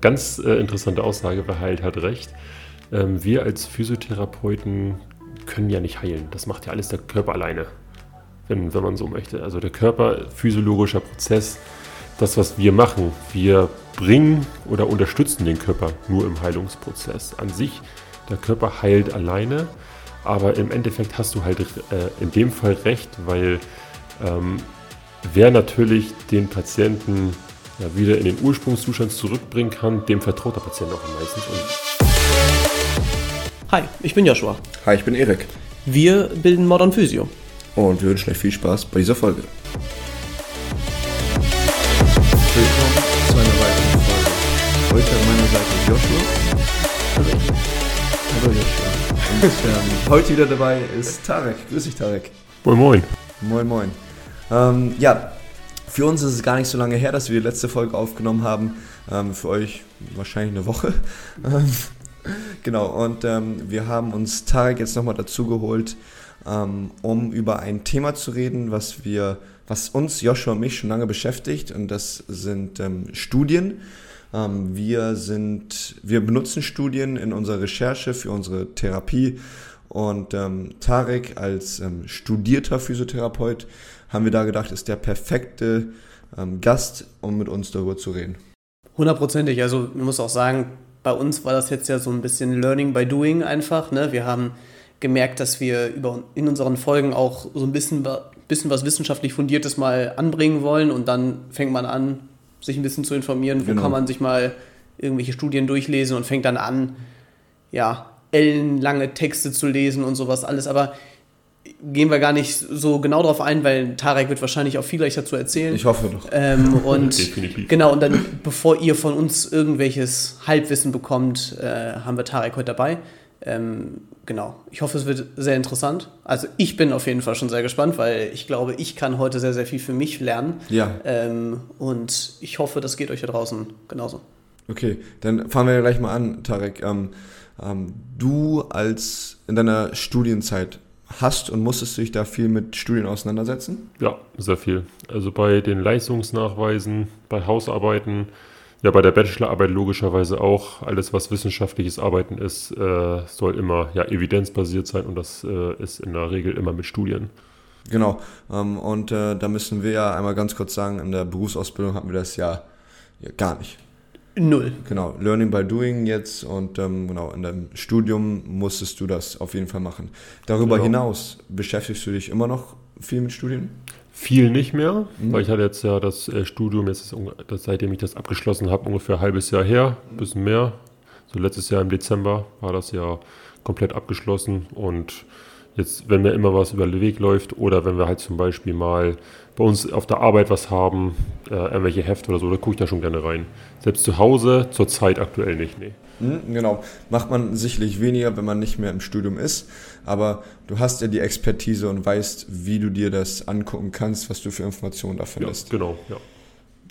ganz äh, interessante Aussage, weil Heilt hat recht. Ähm, wir als Physiotherapeuten können ja nicht heilen. Das macht ja alles der Körper alleine, wenn, wenn man so möchte. Also der Körper, physiologischer Prozess, das, was wir machen, wir bringen oder unterstützen den Körper nur im Heilungsprozess. An sich, der Körper heilt alleine, aber im Endeffekt hast du halt äh, in dem Fall recht, weil ähm, wer natürlich den Patienten ja, wieder in den Ursprungszustand zurückbringen kann, dem vertraut der Patient auch am meisten. Hi, ich bin Joshua. Hi, ich bin Erik. Wir bilden Modern Physio. Und wir wünschen euch viel Spaß bei dieser Folge. Willkommen zu einer weiteren Folge. Heute an meiner Seite Joshua. Hallo. Hallo Joshua. Und ähm, heute wieder dabei ist Tarek. Grüß dich, Tarek. Moin, moin. Moin, moin. Ähm, ja, für uns ist es gar nicht so lange her, dass wir die letzte Folge aufgenommen haben. Ähm, für euch wahrscheinlich eine Woche. Ähm, genau, und ähm, wir haben uns Tarek jetzt nochmal dazu geholt, ähm, um über ein Thema zu reden, was wir, was uns, Joshua und mich, schon lange beschäftigt. Und das sind ähm, Studien. Ähm, wir sind, wir benutzen Studien in unserer Recherche für unsere Therapie. Und Tarek als studierter Physiotherapeut haben wir da gedacht, ist der perfekte ähm, Gast, um mit uns darüber zu reden. Hundertprozentig. Also man muss auch sagen, bei uns war das jetzt ja so ein bisschen Learning by Doing einfach. Ne? Wir haben gemerkt, dass wir über, in unseren Folgen auch so ein bisschen, bisschen was wissenschaftlich Fundiertes mal anbringen wollen und dann fängt man an, sich ein bisschen zu informieren, wo genau. kann man sich mal irgendwelche Studien durchlesen und fängt dann an, ja, ellenlange Texte zu lesen und sowas alles. Aber gehen wir gar nicht so genau drauf ein, weil Tarek wird wahrscheinlich auch viel gleich dazu erzählen. Ich hoffe doch. Ähm, und Definitiv. genau, und dann, bevor ihr von uns irgendwelches Halbwissen bekommt, äh, haben wir Tarek heute dabei. Ähm, genau, ich hoffe, es wird sehr interessant. Also ich bin auf jeden Fall schon sehr gespannt, weil ich glaube, ich kann heute sehr, sehr viel für mich lernen. Ja. Ähm, und ich hoffe, das geht euch da draußen genauso. Okay, dann fangen wir gleich mal an, Tarek. Ähm, ähm, du als in deiner Studienzeit, hast und musstest du dich da viel mit Studien auseinandersetzen? Ja, sehr viel. Also bei den Leistungsnachweisen, bei Hausarbeiten, ja, bei der Bachelorarbeit logischerweise auch. Alles, was wissenschaftliches Arbeiten ist, äh, soll immer ja, evidenzbasiert sein und das äh, ist in der Regel immer mit Studien. Genau. Ähm, und äh, da müssen wir ja einmal ganz kurz sagen, in der Berufsausbildung hatten wir das ja, ja gar nicht. Null. Genau, Learning by Doing jetzt und ähm, genau, in deinem Studium musstest du das auf jeden Fall machen. Darüber genau. hinaus beschäftigst du dich immer noch viel mit Studien? Viel nicht mehr, mhm. weil ich hatte jetzt ja das äh, Studium, jetzt ist das, seitdem ich das abgeschlossen habe, ungefähr ein halbes Jahr her, ein bisschen mehr. So letztes Jahr im Dezember war das ja komplett abgeschlossen und jetzt, wenn mir immer was über den Weg läuft oder wenn wir halt zum Beispiel mal bei uns auf der Arbeit was haben, äh, irgendwelche Hefte oder so, da gucke ich da schon gerne rein. Selbst zu Hause zurzeit aktuell nicht, nee. Mhm, genau. Macht man sicherlich weniger, wenn man nicht mehr im Studium ist. Aber du hast ja die Expertise und weißt, wie du dir das angucken kannst, was du für Informationen da findest. Ja, genau, ja.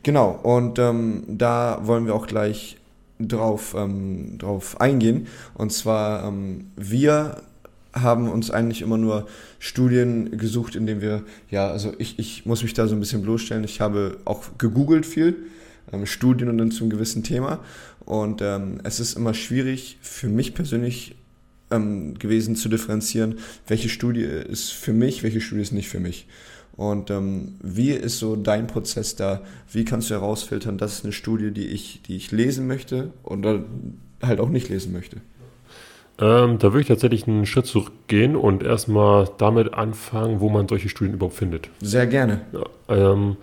Genau, und ähm, da wollen wir auch gleich drauf, ähm, drauf eingehen. Und zwar, ähm, wir haben uns eigentlich immer nur Studien gesucht, in denen wir, ja, also ich, ich muss mich da so ein bisschen bloßstellen. Ich habe auch gegoogelt viel, ähm, Studien und dann zum gewissen Thema. Und ähm, es ist immer schwierig für mich persönlich ähm, gewesen zu differenzieren, welche Studie ist für mich, welche Studie ist nicht für mich. Und ähm, wie ist so dein Prozess da? Wie kannst du herausfiltern, das ist eine Studie, die ich, die ich lesen möchte oder halt auch nicht lesen möchte? Ähm, da würde ich tatsächlich einen Schritt zurückgehen und erstmal damit anfangen, wo man solche Studien überhaupt findet. Sehr gerne. Ja, ähm,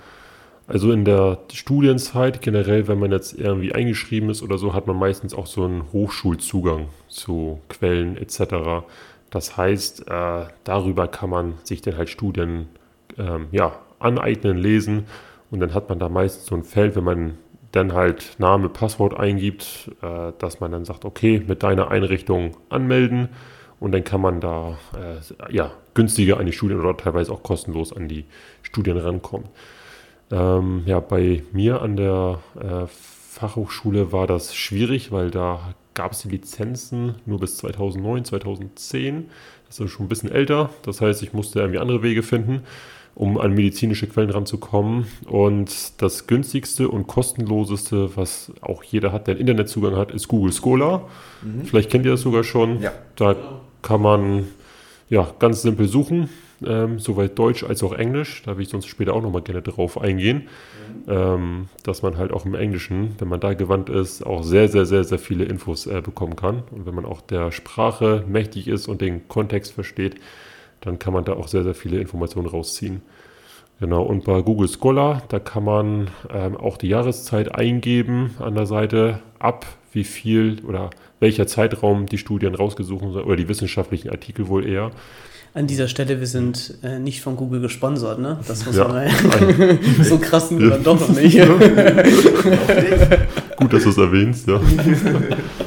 also in der Studienzeit generell, wenn man jetzt irgendwie eingeschrieben ist oder so, hat man meistens auch so einen Hochschulzugang zu Quellen etc. Das heißt, äh, darüber kann man sich dann halt Studien ähm, ja, aneignen, lesen und dann hat man da meistens so ein Feld, wenn man dann halt Name, Passwort eingibt, äh, dass man dann sagt, okay, mit deiner Einrichtung anmelden und dann kann man da äh, ja, günstiger an die Studien oder teilweise auch kostenlos an die Studien rankommen. Ähm, ja, bei mir an der äh, Fachhochschule war das schwierig, weil da gab es die Lizenzen nur bis 2009, 2010. Das ist schon ein bisschen älter. Das heißt, ich musste irgendwie andere Wege finden. Um an medizinische Quellen ranzukommen. Und das günstigste und kostenloseste, was auch jeder hat, der einen Internetzugang hat, ist Google Scholar. Mhm. Vielleicht kennt ihr das sogar schon. Ja. Da kann man ja, ganz simpel suchen, ähm, soweit Deutsch als auch Englisch. Da will ich sonst später auch nochmal gerne drauf eingehen. Mhm. Ähm, dass man halt auch im Englischen, wenn man da gewandt ist, auch sehr, sehr, sehr, sehr viele Infos äh, bekommen kann. Und wenn man auch der Sprache mächtig ist und den Kontext versteht, dann kann man da auch sehr, sehr viele Informationen rausziehen. Genau, und bei Google Scholar, da kann man ähm, auch die Jahreszeit eingeben an der Seite, ab wie viel oder welcher Zeitraum die Studien rausgesucht sind oder die wissenschaftlichen Artikel wohl eher. An dieser Stelle, wir sind äh, nicht von Google gesponsert, ne? Das muss ja, man so krass sind wir dann doch nicht. Gut, dass du es erwähnst, ja.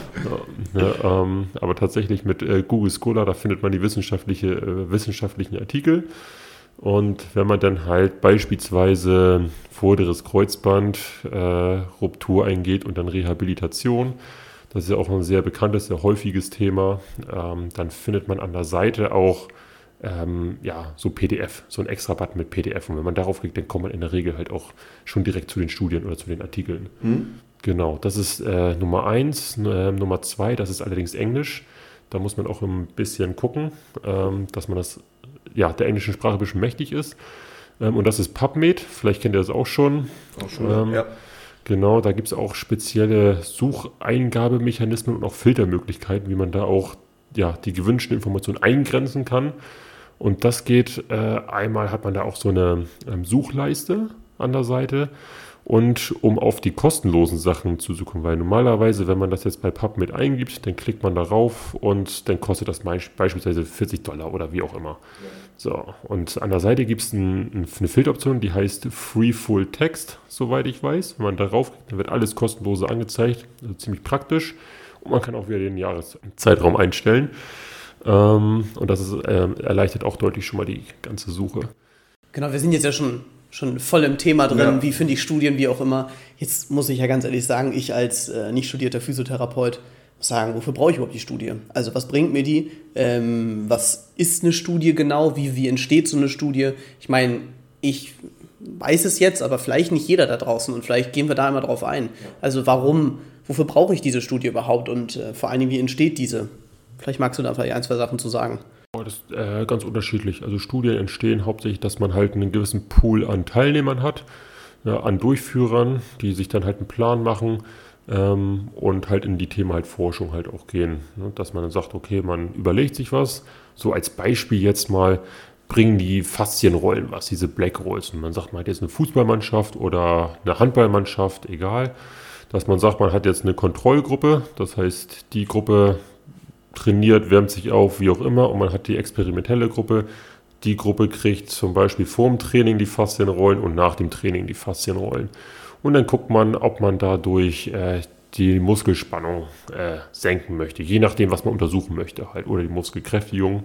Ja, ähm, aber tatsächlich mit äh, Google Scholar, da findet man die wissenschaftliche, äh, wissenschaftlichen Artikel. Und wenn man dann halt beispielsweise vorderes Kreuzband, äh, Ruptur eingeht und dann Rehabilitation, das ist ja auch ein sehr bekanntes, sehr häufiges Thema, ähm, dann findet man an der Seite auch ähm, ja, so PDF, so ein extra Button mit PDF. Und wenn man darauf klickt, dann kommt man in der Regel halt auch schon direkt zu den Studien oder zu den Artikeln. Hm. Genau, das ist äh, Nummer eins. Äh, Nummer zwei, das ist allerdings Englisch. Da muss man auch ein bisschen gucken, ähm, dass man das ja, der englischen Sprache ein bisschen mächtig ist. Ähm, und das ist PubMed. Vielleicht kennt ihr das auch schon. Auch schon, ähm, ja. Genau, da gibt es auch spezielle Sucheingabemechanismen und auch Filtermöglichkeiten, wie man da auch ja, die gewünschten Informationen eingrenzen kann. Und das geht, äh, einmal hat man da auch so eine ähm, Suchleiste an der Seite und um auf die kostenlosen Sachen zu suchen, weil normalerweise, wenn man das jetzt bei PubMed eingibt, dann klickt man darauf und dann kostet das beispielsweise 40 Dollar oder wie auch immer. So, und an der Seite gibt es ein, eine Filteroption, die heißt Free Full Text, soweit ich weiß. Wenn man darauf klickt, dann wird alles kostenlose angezeigt, also ziemlich praktisch. Und man kann auch wieder den Jahreszeitraum einstellen. Ähm, und das ist, äh, erleichtert auch deutlich schon mal die ganze Suche. Genau, wir sind jetzt ja schon schon voll im Thema drin, ja. wie finde ich Studien, wie auch immer. Jetzt muss ich ja ganz ehrlich sagen, ich als äh, nicht studierter Physiotherapeut muss sagen, wofür brauche ich überhaupt die Studie? Also was bringt mir die? Ähm, was ist eine Studie genau? Wie, wie entsteht so eine Studie? Ich meine, ich weiß es jetzt, aber vielleicht nicht jeder da draußen und vielleicht gehen wir da immer drauf ein. Also warum, wofür brauche ich diese Studie überhaupt und äh, vor allen Dingen, wie entsteht diese? Vielleicht magst du da vielleicht ein, zwei Sachen zu sagen. Das ist äh, ganz unterschiedlich. Also Studien entstehen hauptsächlich, dass man halt einen gewissen Pool an Teilnehmern hat, ja, an Durchführern, die sich dann halt einen Plan machen ähm, und halt in die Themen halt Forschung halt auch gehen. Ne? Dass man dann sagt, okay, man überlegt sich was. So als Beispiel jetzt mal, bringen die Faszienrollen was, diese Black Rolls. Und man sagt, man hat jetzt eine Fußballmannschaft oder eine Handballmannschaft, egal. Dass man sagt, man hat jetzt eine Kontrollgruppe, das heißt, die Gruppe trainiert, wärmt sich auf, wie auch immer, und man hat die experimentelle Gruppe. Die Gruppe kriegt zum Beispiel vor dem Training die Faszienrollen und nach dem Training die Faszienrollen. Und dann guckt man, ob man dadurch äh, die Muskelspannung äh, senken möchte, je nachdem, was man untersuchen möchte, halt. Oder die Muskelkräftigung.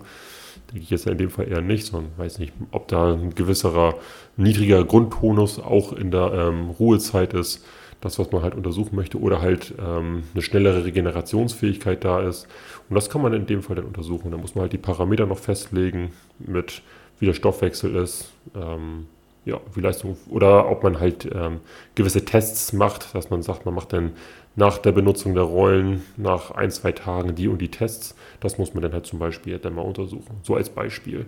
Denke ich jetzt in dem Fall eher nicht, sondern weiß nicht, ob da ein gewisserer niedriger Grundtonus auch in der ähm, Ruhezeit ist das, was man halt untersuchen möchte, oder halt ähm, eine schnellere Regenerationsfähigkeit da ist. Und das kann man in dem Fall dann untersuchen. Da muss man halt die Parameter noch festlegen, mit wie der Stoffwechsel ist, ähm, ja, wie Leistung, oder ob man halt ähm, gewisse Tests macht, dass man sagt, man macht dann nach der Benutzung der Rollen nach ein, zwei Tagen die und die Tests. Das muss man dann halt zum Beispiel dann mal untersuchen. So als Beispiel.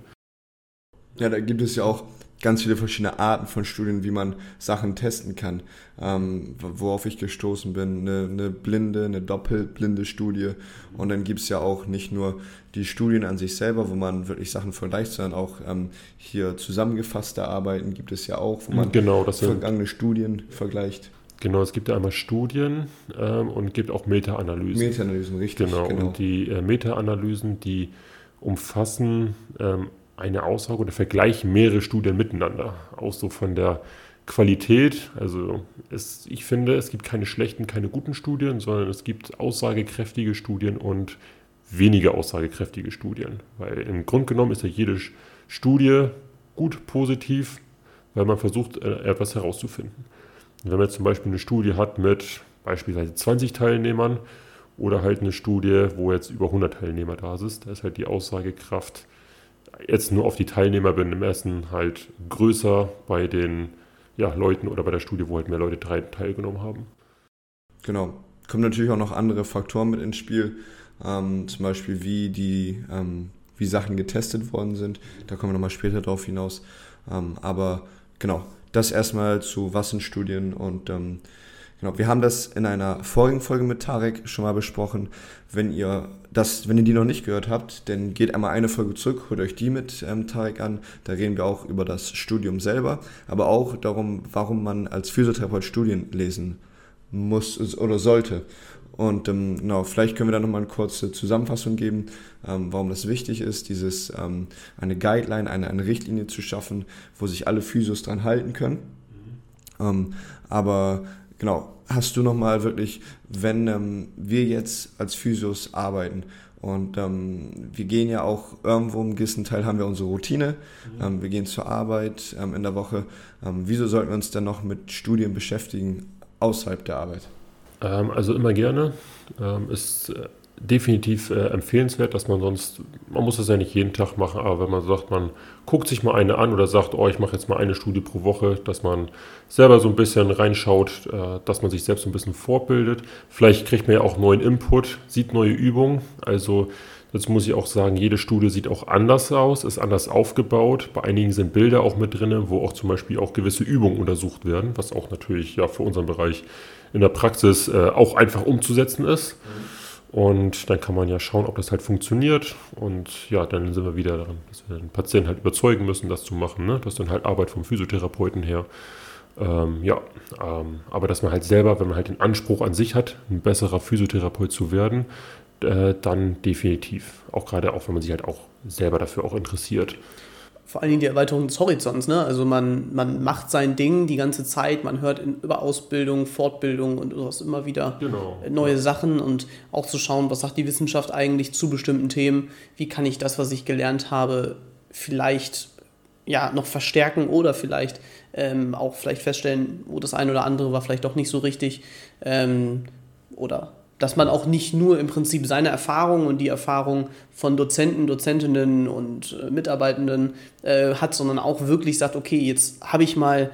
Ja, da gibt es ja auch ganz viele verschiedene Arten von Studien, wie man Sachen testen kann. Ähm, worauf ich gestoßen bin, eine, eine blinde, eine doppelblinde Studie. Und dann gibt es ja auch nicht nur die Studien an sich selber, wo man wirklich Sachen vergleicht, sondern auch ähm, hier zusammengefasste Arbeiten gibt es ja auch, wo man genau, vergangene Studien vergleicht. Genau, es gibt ja einmal Studien ähm, und gibt auch Meta-Analysen. Meta-Analysen, richtig. Genau, genau. und die äh, Meta-Analysen, die umfassen ähm, eine Aussage oder vergleichen mehrere Studien miteinander. Auch so von der Qualität. Also es, ich finde, es gibt keine schlechten, keine guten Studien, sondern es gibt aussagekräftige Studien und weniger aussagekräftige Studien. Weil im Grunde genommen ist ja jede Studie gut positiv, weil man versucht, äh, etwas herauszufinden. Und wenn man jetzt zum Beispiel eine Studie hat mit beispielsweise 20 Teilnehmern oder halt eine Studie, wo jetzt über 100 Teilnehmer da sind, da ist halt die Aussagekraft jetzt nur auf die Teilnehmer ersten halt größer bei den ja, Leuten oder bei der Studie, wo halt mehr Leute teilgenommen haben. Genau. Kommen natürlich auch noch andere Faktoren mit ins Spiel, ähm, zum Beispiel wie die, ähm, wie Sachen getestet worden sind. Da kommen wir nochmal später drauf hinaus. Ähm, aber genau, das erstmal zu was sind Studien und ähm, Genau, wir haben das in einer vorigen Folge mit Tarek schon mal besprochen. Wenn ihr das, wenn ihr die noch nicht gehört habt, dann geht einmal eine Folge zurück, holt euch die mit ähm, Tarek an. Da reden wir auch über das Studium selber, aber auch darum, warum man als Physiotherapeut Studien lesen muss oder sollte. Und ähm, genau, vielleicht können wir da nochmal eine kurze Zusammenfassung geben, ähm, warum das wichtig ist, dieses ähm, eine Guideline, eine, eine Richtlinie zu schaffen, wo sich alle Physios dran halten können. Mhm. Ähm, aber genau, hast du nochmal wirklich, wenn ähm, wir jetzt als Physios arbeiten und ähm, wir gehen ja auch irgendwo im gewissen Teil haben wir unsere Routine, mhm. ähm, wir gehen zur Arbeit ähm, in der Woche. Ähm, wieso sollten wir uns dann noch mit Studien beschäftigen außerhalb der Arbeit? Ähm, also immer gerne. ist äh, definitiv äh, empfehlenswert, dass man sonst, man muss das ja nicht jeden Tag machen, aber wenn man sagt, man guckt sich mal eine an oder sagt, oh, ich mache jetzt mal eine Studie pro Woche, dass man selber so ein bisschen reinschaut, äh, dass man sich selbst so ein bisschen fortbildet. Vielleicht kriegt man ja auch neuen Input, sieht neue Übungen. Also Jetzt muss ich auch sagen, jede Studie sieht auch anders aus, ist anders aufgebaut. Bei einigen sind Bilder auch mit drin, wo auch zum Beispiel auch gewisse Übungen untersucht werden, was auch natürlich ja für unseren Bereich in der Praxis äh, auch einfach umzusetzen ist. Mhm. Und dann kann man ja schauen, ob das halt funktioniert. Und ja, dann sind wir wieder daran, dass wir den Patienten halt überzeugen müssen, das zu machen. Ne? Das ist dann halt Arbeit vom Physiotherapeuten her. Ähm, ja, ähm, aber dass man halt selber, wenn man halt den Anspruch an sich hat, ein besserer Physiotherapeut zu werden, äh, dann definitiv. Auch gerade auch, wenn man sich halt auch selber dafür auch interessiert vor allen Dingen die Erweiterung des Horizonts. Ne? Also man, man macht sein Ding die ganze Zeit, man hört in, über Ausbildung, Fortbildung und sowas immer wieder genau. neue Sachen und auch zu schauen, was sagt die Wissenschaft eigentlich zu bestimmten Themen, wie kann ich das, was ich gelernt habe, vielleicht ja, noch verstärken oder vielleicht ähm, auch vielleicht feststellen, wo das eine oder andere war vielleicht doch nicht so richtig ähm, oder dass man auch nicht nur im Prinzip seine Erfahrungen und die Erfahrung von Dozenten, Dozentinnen und äh, Mitarbeitenden äh, hat, sondern auch wirklich sagt, okay, jetzt habe ich mal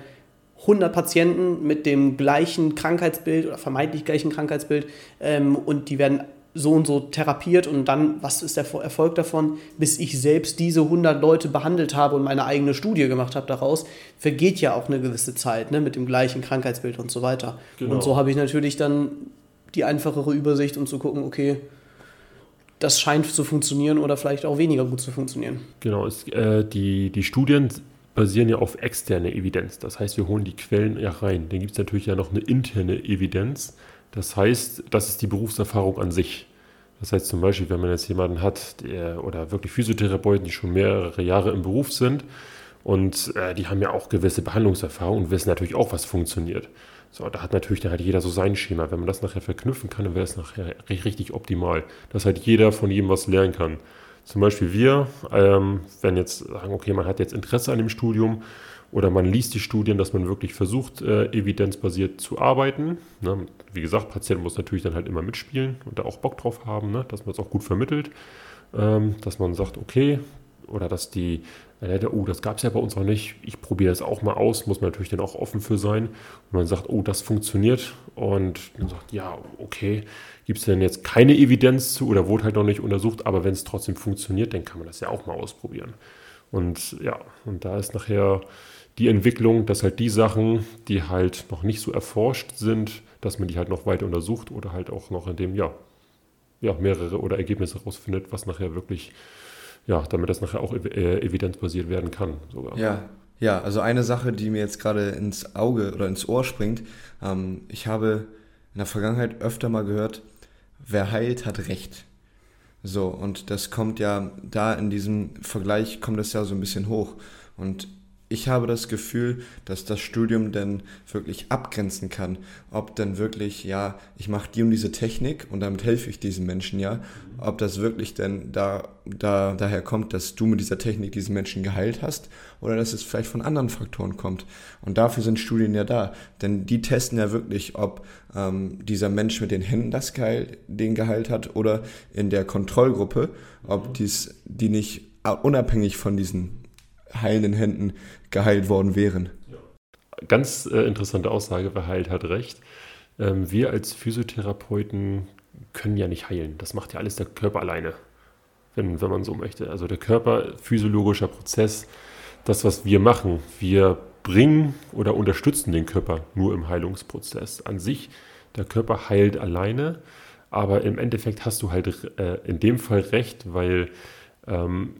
100 Patienten mit dem gleichen Krankheitsbild oder vermeintlich gleichen Krankheitsbild ähm, und die werden so und so therapiert und dann, was ist der Erfolg davon, bis ich selbst diese 100 Leute behandelt habe und meine eigene Studie gemacht habe daraus, vergeht ja auch eine gewisse Zeit ne, mit dem gleichen Krankheitsbild und so weiter. Genau. Und so habe ich natürlich dann die einfachere Übersicht und zu gucken, okay, das scheint zu funktionieren oder vielleicht auch weniger gut zu funktionieren. Genau, es, äh, die, die Studien basieren ja auf externe Evidenz. Das heißt, wir holen die Quellen ja rein. Dann gibt es natürlich ja noch eine interne Evidenz. Das heißt, das ist die Berufserfahrung an sich. Das heißt zum Beispiel, wenn man jetzt jemanden hat, der, oder wirklich Physiotherapeuten, die schon mehrere Jahre im Beruf sind und äh, die haben ja auch gewisse Behandlungserfahrung und wissen natürlich auch, was funktioniert. So, da hat natürlich dann halt jeder so sein Schema. Wenn man das nachher verknüpfen kann, dann wäre es nachher richtig optimal, dass halt jeder von jedem was lernen kann. Zum Beispiel wir, ähm, wenn jetzt sagen, okay, man hat jetzt Interesse an dem Studium oder man liest die Studien, dass man wirklich versucht, äh, evidenzbasiert zu arbeiten. Ne? Wie gesagt, Patient muss natürlich dann halt immer mitspielen und da auch Bock drauf haben, ne? dass man es auch gut vermittelt, ähm, dass man sagt, okay, oder dass die oh, das gab es ja bei uns noch nicht, ich probiere das auch mal aus, muss man natürlich dann auch offen für sein. Und man sagt, oh, das funktioniert und man sagt, ja, okay, gibt es denn jetzt keine Evidenz zu oder wurde halt noch nicht untersucht, aber wenn es trotzdem funktioniert, dann kann man das ja auch mal ausprobieren. Und ja, und da ist nachher die Entwicklung, dass halt die Sachen, die halt noch nicht so erforscht sind, dass man die halt noch weiter untersucht oder halt auch noch in dem, ja, ja, mehrere oder Ergebnisse rausfindet, was nachher wirklich ja, damit das nachher auch äh, evidenzbasiert werden kann sogar. Ja, ja, also eine Sache, die mir jetzt gerade ins Auge oder ins Ohr springt, ähm, ich habe in der Vergangenheit öfter mal gehört, wer heilt, hat Recht. So, und das kommt ja da in diesem Vergleich, kommt das ja so ein bisschen hoch. Und ich habe das Gefühl, dass das Studium dann wirklich abgrenzen kann, ob dann wirklich, ja, ich mache die und diese Technik und damit helfe ich diesen Menschen, ja, ob das wirklich denn da, da daher kommt, dass du mit dieser Technik diesen Menschen geheilt hast oder dass es vielleicht von anderen Faktoren kommt. Und dafür sind Studien ja da, denn die testen ja wirklich, ob ähm, dieser Mensch mit den Händen das geheilt, den geheilt hat oder in der Kontrollgruppe, ob dies, die nicht unabhängig von diesen heilenden Händen geheilt worden wären. Ganz äh, interessante Aussage, weil Heilt hat recht. Ähm, wir als Physiotherapeuten können ja nicht heilen. Das macht ja alles der Körper alleine, wenn, wenn man so möchte. Also der Körper, physiologischer Prozess, das, was wir machen, wir bringen oder unterstützen den Körper nur im Heilungsprozess. An sich, der Körper heilt alleine, aber im Endeffekt hast du halt äh, in dem Fall recht, weil ähm,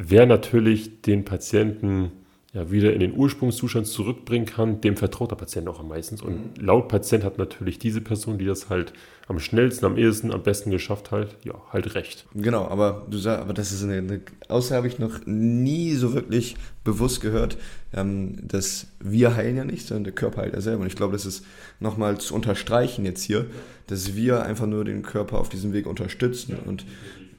wer natürlich den Patienten ja, wieder in den Ursprungszustand zurückbringen kann, dem vertraut der Patient auch am meisten. Und mhm. laut Patient hat natürlich diese Person, die das halt am schnellsten, am ehesten, am besten geschafft hat, ja, halt recht. Genau, aber du sagst, aber das ist eine, eine Aussage, habe ich noch nie so wirklich bewusst gehört, ähm, dass wir heilen ja nicht, sondern der Körper heilt ja selber. Und ich glaube, das ist nochmal zu unterstreichen jetzt hier, dass wir einfach nur den Körper auf diesem Weg unterstützen und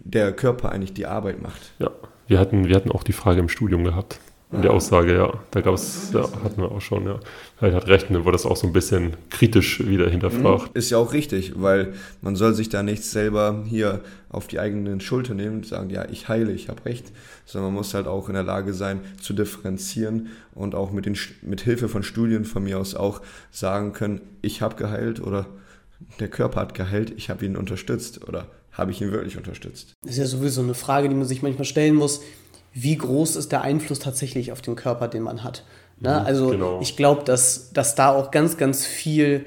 der Körper eigentlich die Arbeit macht. Ja, wir hatten, wir hatten auch die Frage im Studium gehabt. In der Aussage, ja. Da gab es, ja, hatten wir auch schon, ja. Er hat recht, dann wurde das auch so ein bisschen kritisch wieder hinterfragt. Mhm. Ist ja auch richtig, weil man soll sich da nicht selber hier auf die eigenen Schulter nehmen und sagen, ja, ich heile, ich habe recht, sondern man muss halt auch in der Lage sein, zu differenzieren und auch mit, den, mit Hilfe von Studien von mir aus auch sagen können, ich habe geheilt oder der Körper hat geheilt, ich habe ihn unterstützt oder habe ich ihn wirklich unterstützt. Das ist ja sowieso eine Frage, die man sich manchmal stellen muss wie groß ist der Einfluss tatsächlich auf den Körper, den man hat. Ne? Mhm, also genau. ich glaube, dass, dass da auch ganz, ganz viel,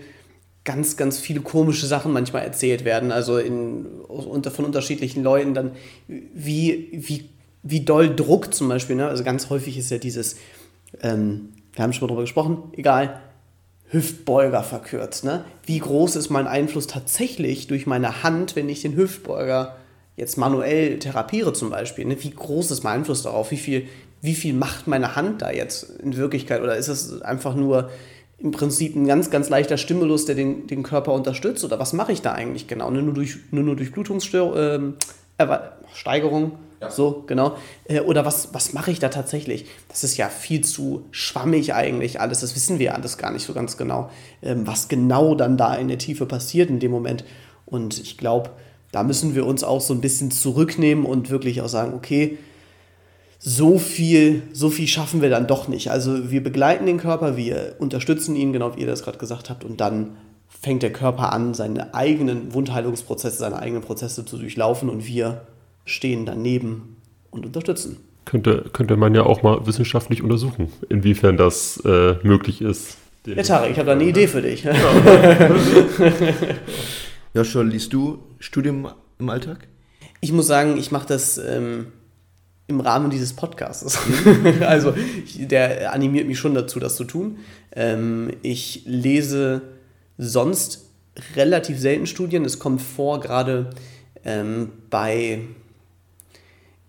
ganz, ganz viele komische Sachen manchmal erzählt werden. Also in, unter, von unterschiedlichen Leuten dann, wie, wie, wie doll Druck zum Beispiel. Ne? Also ganz häufig ist ja dieses, ähm, wir haben schon mal drüber gesprochen, egal, Hüftbeuger verkürzt. Ne? Wie groß ist mein Einfluss tatsächlich durch meine Hand, wenn ich den Hüftbeuger jetzt manuell therapiere zum Beispiel, ne, wie groß ist mein Einfluss darauf? Wie viel, wie viel macht meine Hand da jetzt in Wirklichkeit? Oder ist es einfach nur im Prinzip ein ganz, ganz leichter Stimulus, der den, den Körper unterstützt? Oder was mache ich da eigentlich genau? Ne, nur durch, nur, nur durch Blutungssteigerung? Ähm, So, genau. Äh, oder was, was mache ich da tatsächlich? Das ist ja viel zu schwammig eigentlich alles. Das wissen wir alles gar nicht so ganz genau, ähm, was genau dann da in der Tiefe passiert in dem Moment. Und ich glaube, da müssen wir uns auch so ein bisschen zurücknehmen und wirklich auch sagen, okay, so viel, so viel schaffen wir dann doch nicht. Also wir begleiten den Körper, wir unterstützen ihn, genau wie ihr das gerade gesagt habt, und dann fängt der Körper an, seine eigenen Wundheilungsprozesse, seine eigenen Prozesse zu durchlaufen und wir stehen daneben und unterstützen. Könnte, könnte man ja auch mal wissenschaftlich untersuchen, inwiefern das äh, möglich ist. Ja, Tarek, ich habe da eine Idee für dich. Ja. Joshua, liest du Studium im Alltag? Ich muss sagen, ich mache das ähm, im Rahmen dieses Podcasts. also der animiert mich schon dazu, das zu tun. Ähm, ich lese sonst relativ selten Studien. Es kommt vor, gerade ähm, bei,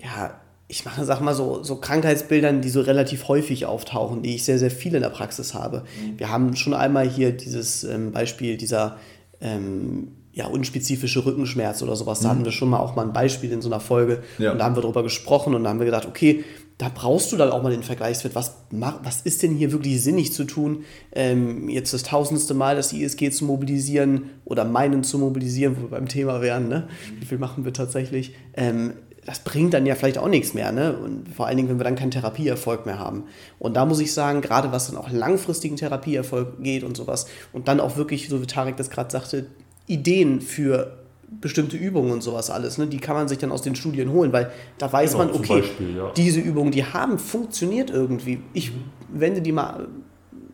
ja, ich mache, sag mal, so, so Krankheitsbildern, die so relativ häufig auftauchen, die ich sehr, sehr viel in der Praxis habe. Mhm. Wir haben schon einmal hier dieses ähm, Beispiel dieser ähm, ja, unspezifische Rückenschmerz oder sowas. Da mhm. hatten wir schon mal auch mal ein Beispiel in so einer Folge. Ja. Und da haben wir darüber gesprochen und da haben wir gedacht, okay, da brauchst du dann auch mal den Vergleichswert. Was, was ist denn hier wirklich sinnig zu tun, ähm, jetzt das tausendste Mal das ISG zu mobilisieren oder meinen zu mobilisieren, wo wir beim Thema wären, ne? Mhm. Wie viel machen wir tatsächlich? Ähm, das bringt dann ja vielleicht auch nichts mehr, ne? Und vor allen Dingen, wenn wir dann keinen Therapieerfolg mehr haben. Und da muss ich sagen, gerade was dann auch langfristigen Therapieerfolg geht und sowas, und dann auch wirklich, so wie Tarek das gerade sagte, Ideen für bestimmte Übungen und sowas alles, ne? die kann man sich dann aus den Studien holen, weil da weiß genau, man, okay, Beispiel, ja. diese Übungen, die haben, funktioniert irgendwie. Ich mhm. wende die mal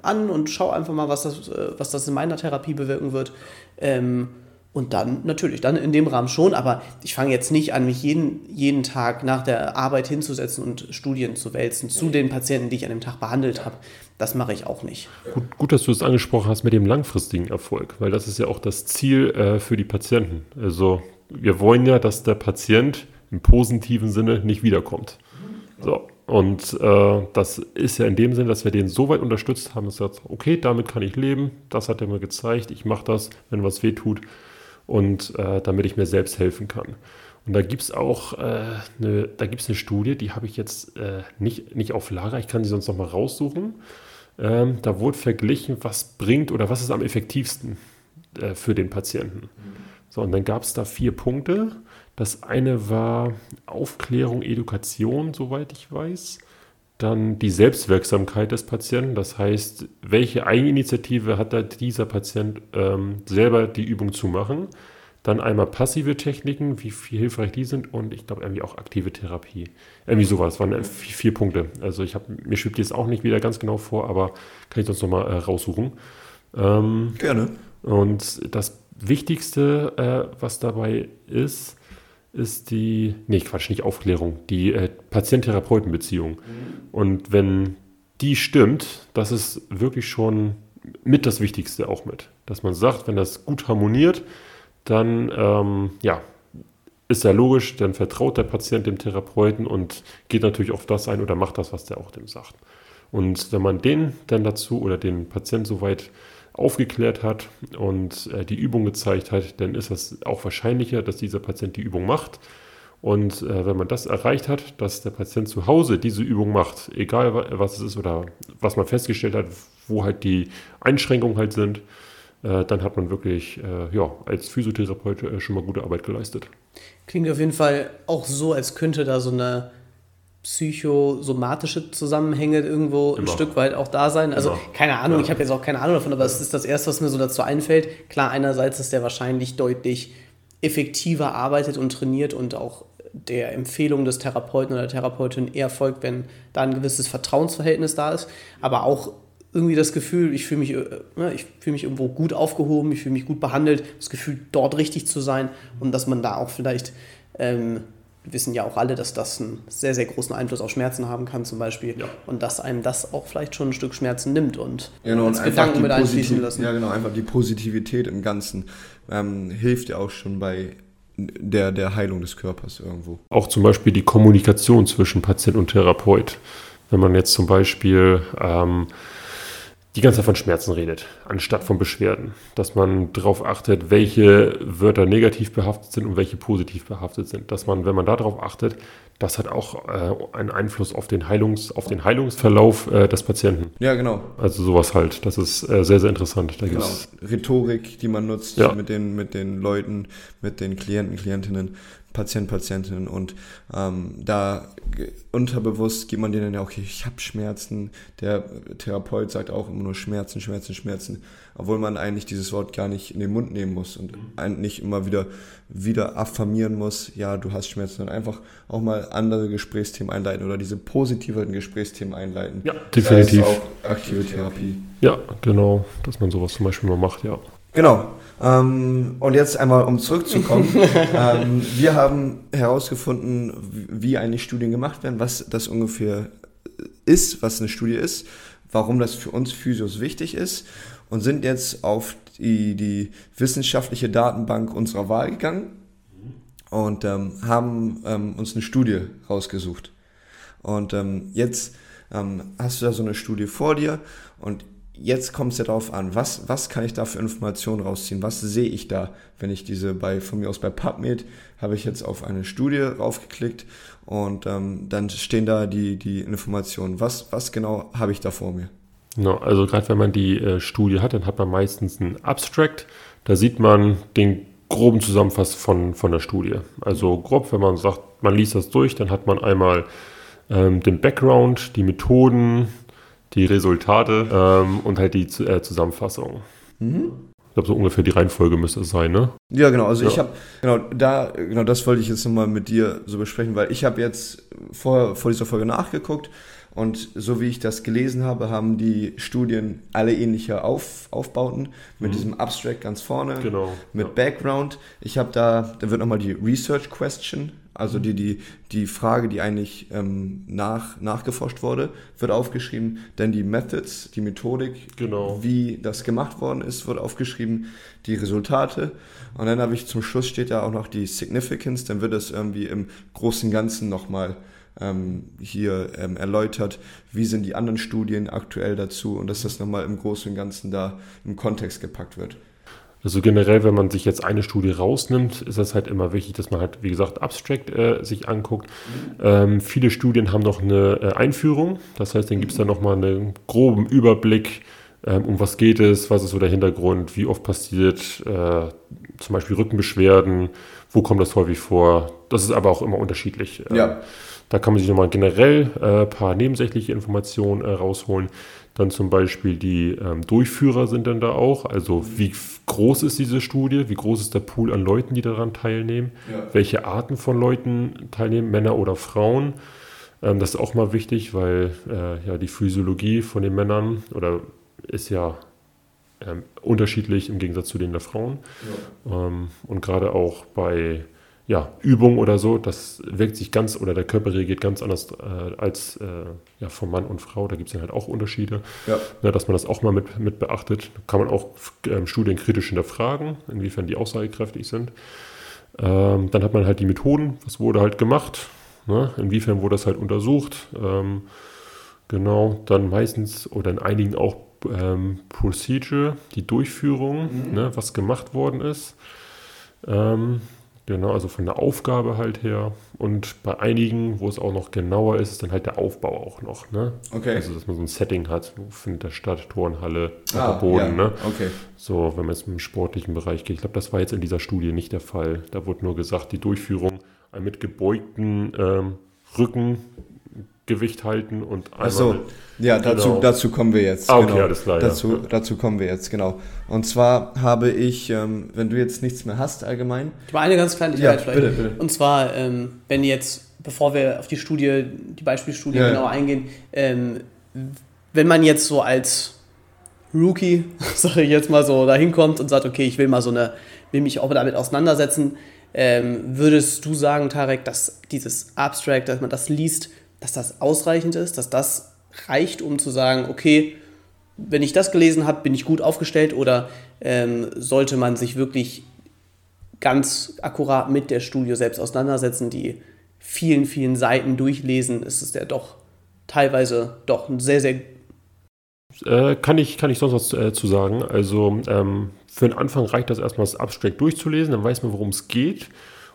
an und schaue einfach mal, was das, äh, was das in meiner Therapie bewirken wird. Ähm, und dann natürlich, dann in dem Rahmen schon, aber ich fange jetzt nicht an, mich jeden, jeden Tag nach der Arbeit hinzusetzen und Studien zu wälzen zu den Patienten, die ich an dem Tag behandelt habe. Das mache ich auch nicht. Gut, gut, dass du es angesprochen hast mit dem langfristigen Erfolg, weil das ist ja auch das Ziel äh, für die Patienten. Also wir wollen ja, dass der Patient im positiven Sinne nicht wiederkommt. So, und äh, das ist ja in dem Sinne, dass wir den so weit unterstützt haben, dass er sagt, okay, damit kann ich leben, das hat er mir gezeigt, ich mache das, wenn was weh tut und äh, damit ich mir selbst helfen kann. Und da gibt es auch äh, eine, da gibt's eine Studie, die habe ich jetzt äh, nicht, nicht auf Lager, ich kann sie sonst nochmal raussuchen. Ähm, da wurde verglichen, was bringt oder was ist am effektivsten äh, für den Patienten. So, und dann gab es da vier Punkte. Das eine war Aufklärung, Education, soweit ich weiß. Dann die Selbstwirksamkeit des Patienten, das heißt, welche Eigeninitiative hat da dieser Patient ähm, selber die Übung zu machen. Dann einmal passive Techniken, wie viel hilfreich die sind und ich glaube irgendwie auch aktive Therapie. Irgendwie sowas, waren vier, vier Punkte. Also ich habe mir schwebt jetzt auch nicht wieder ganz genau vor, aber kann ich sonst nochmal äh, raussuchen. Ähm, Gerne. Und das Wichtigste, äh, was dabei ist, ist die, nee, Quatsch, nicht Aufklärung, die äh, Patient-Therapeuten-Beziehung. Mhm. Und wenn die stimmt, das ist wirklich schon mit das Wichtigste auch mit. Dass man sagt, wenn das gut harmoniert, dann ähm, ja, ist ja logisch, dann vertraut der Patient dem Therapeuten und geht natürlich auf das ein oder macht das, was der auch dem sagt. Und wenn man den dann dazu oder den Patient soweit aufgeklärt hat und äh, die Übung gezeigt hat, dann ist es auch wahrscheinlicher, dass dieser Patient die Übung macht. Und äh, wenn man das erreicht hat, dass der Patient zu Hause diese Übung macht, egal was es ist oder was man festgestellt hat, wo halt die Einschränkungen halt sind, äh, dann hat man wirklich äh, ja, als Physiotherapeut äh, schon mal gute Arbeit geleistet. Klingt auf jeden Fall auch so, als könnte da so eine psychosomatische Zusammenhänge irgendwo Immer. ein Stück weit auch da sein. Also Immer. keine Ahnung, ja. ich habe jetzt auch keine Ahnung davon, aber es ist das Erste, was mir so dazu einfällt. Klar, einerseits ist der wahrscheinlich deutlich effektiver arbeitet und trainiert und auch der Empfehlung des Therapeuten oder der Therapeutin eher folgt, wenn da ein gewisses Vertrauensverhältnis da ist. Aber auch irgendwie das Gefühl, ich fühle mich, äh, ne, ich fühle mich irgendwo gut aufgehoben, ich fühle mich gut behandelt, das Gefühl, dort richtig zu sein und dass man da auch vielleicht ähm, wir wissen ja auch alle, dass das einen sehr, sehr großen Einfluss auf Schmerzen haben kann, zum Beispiel. Ja. Und dass einem das auch vielleicht schon ein Stück Schmerzen nimmt und genau, und Gedanken mit einfließen lassen. Ja, genau, einfach die Positivität im Ganzen ähm, hilft ja auch schon bei der, der Heilung des Körpers irgendwo. Auch zum Beispiel die Kommunikation zwischen Patient und Therapeut. Wenn man jetzt zum Beispiel ähm, die ganze Zeit von Schmerzen redet, anstatt von Beschwerden. Dass man darauf achtet, welche Wörter negativ behaftet sind und welche positiv behaftet sind. Dass man, wenn man darauf achtet, das hat auch äh, einen Einfluss auf den, Heilungs-, auf den Heilungsverlauf äh, des Patienten. Ja, genau. Also sowas halt. Das ist äh, sehr, sehr interessant. Da genau. Rhetorik, die man nutzt ja. mit, den, mit den Leuten, mit den Klienten, Klientinnen. Patient, Patientinnen und ähm, da unterbewusst gibt man denen ja auch, okay, ich habe Schmerzen. Der Therapeut sagt auch immer nur Schmerzen, Schmerzen, Schmerzen, obwohl man eigentlich dieses Wort gar nicht in den Mund nehmen muss und nicht immer wieder wieder affirmieren muss, ja, du hast Schmerzen, sondern einfach auch mal andere Gesprächsthemen einleiten oder diese positiveren Gesprächsthemen einleiten. Ja, definitiv. Das ist auch aktive Therapie. Ja, genau, dass man sowas zum Beispiel mal macht, ja. Genau. Ähm, und jetzt einmal, um zurückzukommen. ähm, wir haben herausgefunden, wie eigentlich Studien gemacht werden, was das ungefähr ist, was eine Studie ist, warum das für uns Physios wichtig ist und sind jetzt auf die, die wissenschaftliche Datenbank unserer Wahl gegangen und ähm, haben ähm, uns eine Studie rausgesucht. Und ähm, jetzt ähm, hast du da so eine Studie vor dir und jetzt kommt es ja darauf an, was, was kann ich da für Informationen rausziehen? Was sehe ich da, wenn ich diese bei, von mir aus bei PubMed, habe ich jetzt auf eine Studie raufgeklickt und ähm, dann stehen da die, die Informationen. Was, was genau habe ich da vor mir? Genau, also gerade wenn man die äh, Studie hat, dann hat man meistens einen Abstract. Da sieht man den groben Zusammenfass von, von der Studie. Also grob, wenn man sagt, man liest das durch, dann hat man einmal ähm, den Background, die Methoden, die Resultate ähm, und halt die äh, Zusammenfassung. Mhm. Ich glaube, so ungefähr die Reihenfolge müsste es sein, ne? Ja, genau. Also ja. ich habe, genau, da, genau das wollte ich jetzt nochmal mit dir so besprechen, weil ich habe jetzt vor, vor dieser Folge nachgeguckt und so wie ich das gelesen habe, haben die Studien alle ähnliche Auf, Aufbauten mit mhm. diesem Abstract ganz vorne, genau. mit ja. Background. Ich habe da, da wird nochmal die Research Question also die, die, die Frage, die eigentlich ähm, nach, nachgeforscht wurde, wird aufgeschrieben, denn die Methods, die Methodik, genau. wie das gemacht worden ist, wird aufgeschrieben, die Resultate. Und dann habe ich zum Schluss steht da auch noch die Significance, dann wird es irgendwie im großen Ganzen nochmal ähm, hier ähm, erläutert, wie sind die anderen Studien aktuell dazu und dass das nochmal im Großen und Ganzen da im Kontext gepackt wird. Also generell, wenn man sich jetzt eine Studie rausnimmt, ist das halt immer wichtig, dass man halt, wie gesagt, Abstract äh, sich anguckt. Ähm, viele Studien haben noch eine äh, Einführung, das heißt, dann gibt es da nochmal einen groben Überblick, ähm, um was geht es, was ist so der Hintergrund, wie oft passiert äh, zum Beispiel Rückenbeschwerden, wo kommt das häufig vor? Das ist aber auch immer unterschiedlich. Ja. Ähm, da kann man sich nochmal generell ein äh, paar nebensächliche Informationen äh, rausholen. Dann zum Beispiel die ähm, Durchführer sind dann da auch. Also wie groß ist diese Studie? Wie groß ist der Pool an Leuten, die daran teilnehmen? Ja. Welche Arten von Leuten teilnehmen, Männer oder Frauen? Ähm, das ist auch mal wichtig, weil äh, ja die Physiologie von den Männern oder ist ja ähm, unterschiedlich im Gegensatz zu den der Frauen. Ähm, und gerade auch bei ja, Übung oder so, das wirkt sich ganz, oder der Körper reagiert ganz anders äh, als äh, ja, von Mann und Frau. Da gibt es dann halt auch Unterschiede, Ja. ne, dass man das auch mal mit, mit beachtet. Da kann man auch ähm, Studien kritisch hinterfragen, inwiefern die aussagekräftig sind. Ähm, dann hat man halt die Methoden, was wurde halt gemacht, ne, inwiefern wurde das halt untersucht. Ähm, genau, dann meistens oder in einigen auch ähm, Procedure, die Durchführung, ne, was gemacht worden ist. Ähm, genau, also von der Aufgabe halt her. Und bei einigen, wo es auch noch genauer ist, ist dann halt der Aufbau auch noch. Ne? Okay. Also, dass man so ein Setting hat, wo findet der statt, Turnhalle, Ah, Boden. ja. Ne? Okay. So, wenn man jetzt im sportlichen Bereich geht. Ich glaube, das war jetzt in dieser Studie nicht der Fall. Da wurde nur gesagt, die Durchführung mit gebeugten ähm, Rücken Gewicht halten und einmal Achso, ja, dazu, Genau. dazu kommen wir jetzt. Ah, okay, alles klar, ja. Dazu, dazu kommen wir jetzt, genau. Und zwar habe ich, ähm, wenn du jetzt nichts mehr hast allgemein. Ich mal eine ganz Kleinigkeit Ja, vielleicht. bitte, bitte. Und zwar, ähm, wenn jetzt, bevor wir auf die Studie, die Beispielstudie Ja, ja. genau eingehen, ähm, wenn man jetzt so als Rookie, sage ich jetzt mal so, da hinkommt und sagt, okay, ich will mal so eine, will mich auch damit auseinandersetzen, ähm, würdest du sagen, Tarek, dass dieses Abstract, dass man das liest, dass das ausreichend ist, dass das reicht, um zu sagen, okay, wenn ich das gelesen habe, bin ich gut aufgestellt oder ähm, sollte man sich wirklich ganz akkurat mit der Studie selbst auseinandersetzen, die vielen, vielen Seiten durchlesen, ist es ja doch teilweise doch ein sehr, sehr Äh, kann, ich, kann ich sonst was äh, zu sagen? Also ähm, für den Anfang reicht das erstmal, das Abstract durchzulesen, dann weiß man, worum es geht.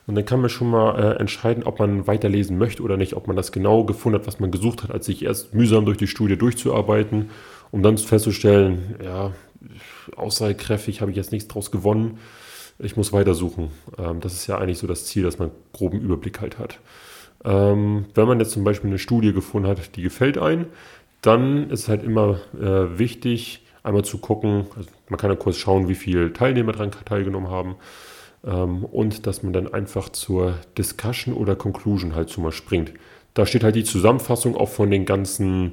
Und dann kann man schon mal äh, entscheiden, ob man weiterlesen möchte oder nicht, ob man das genau gefunden hat, was man gesucht hat, als sich erst mühsam durch die Studie durchzuarbeiten, um dann festzustellen, ja, aussagekräftig habe ich jetzt nichts draus gewonnen, ich muss weitersuchen. Ähm, das ist ja eigentlich so das Ziel, dass man einen groben Überblick halt hat. Ähm, wenn man jetzt zum Beispiel eine Studie gefunden hat, die gefällt ein, dann ist halt immer äh, wichtig, einmal zu gucken, also man kann ja kurz schauen, wie viele Teilnehmer daran teilgenommen haben ähm, und dass man dann einfach zur Discussion oder Conclusion halt so mal springt. Da steht halt die Zusammenfassung auch von den ganzen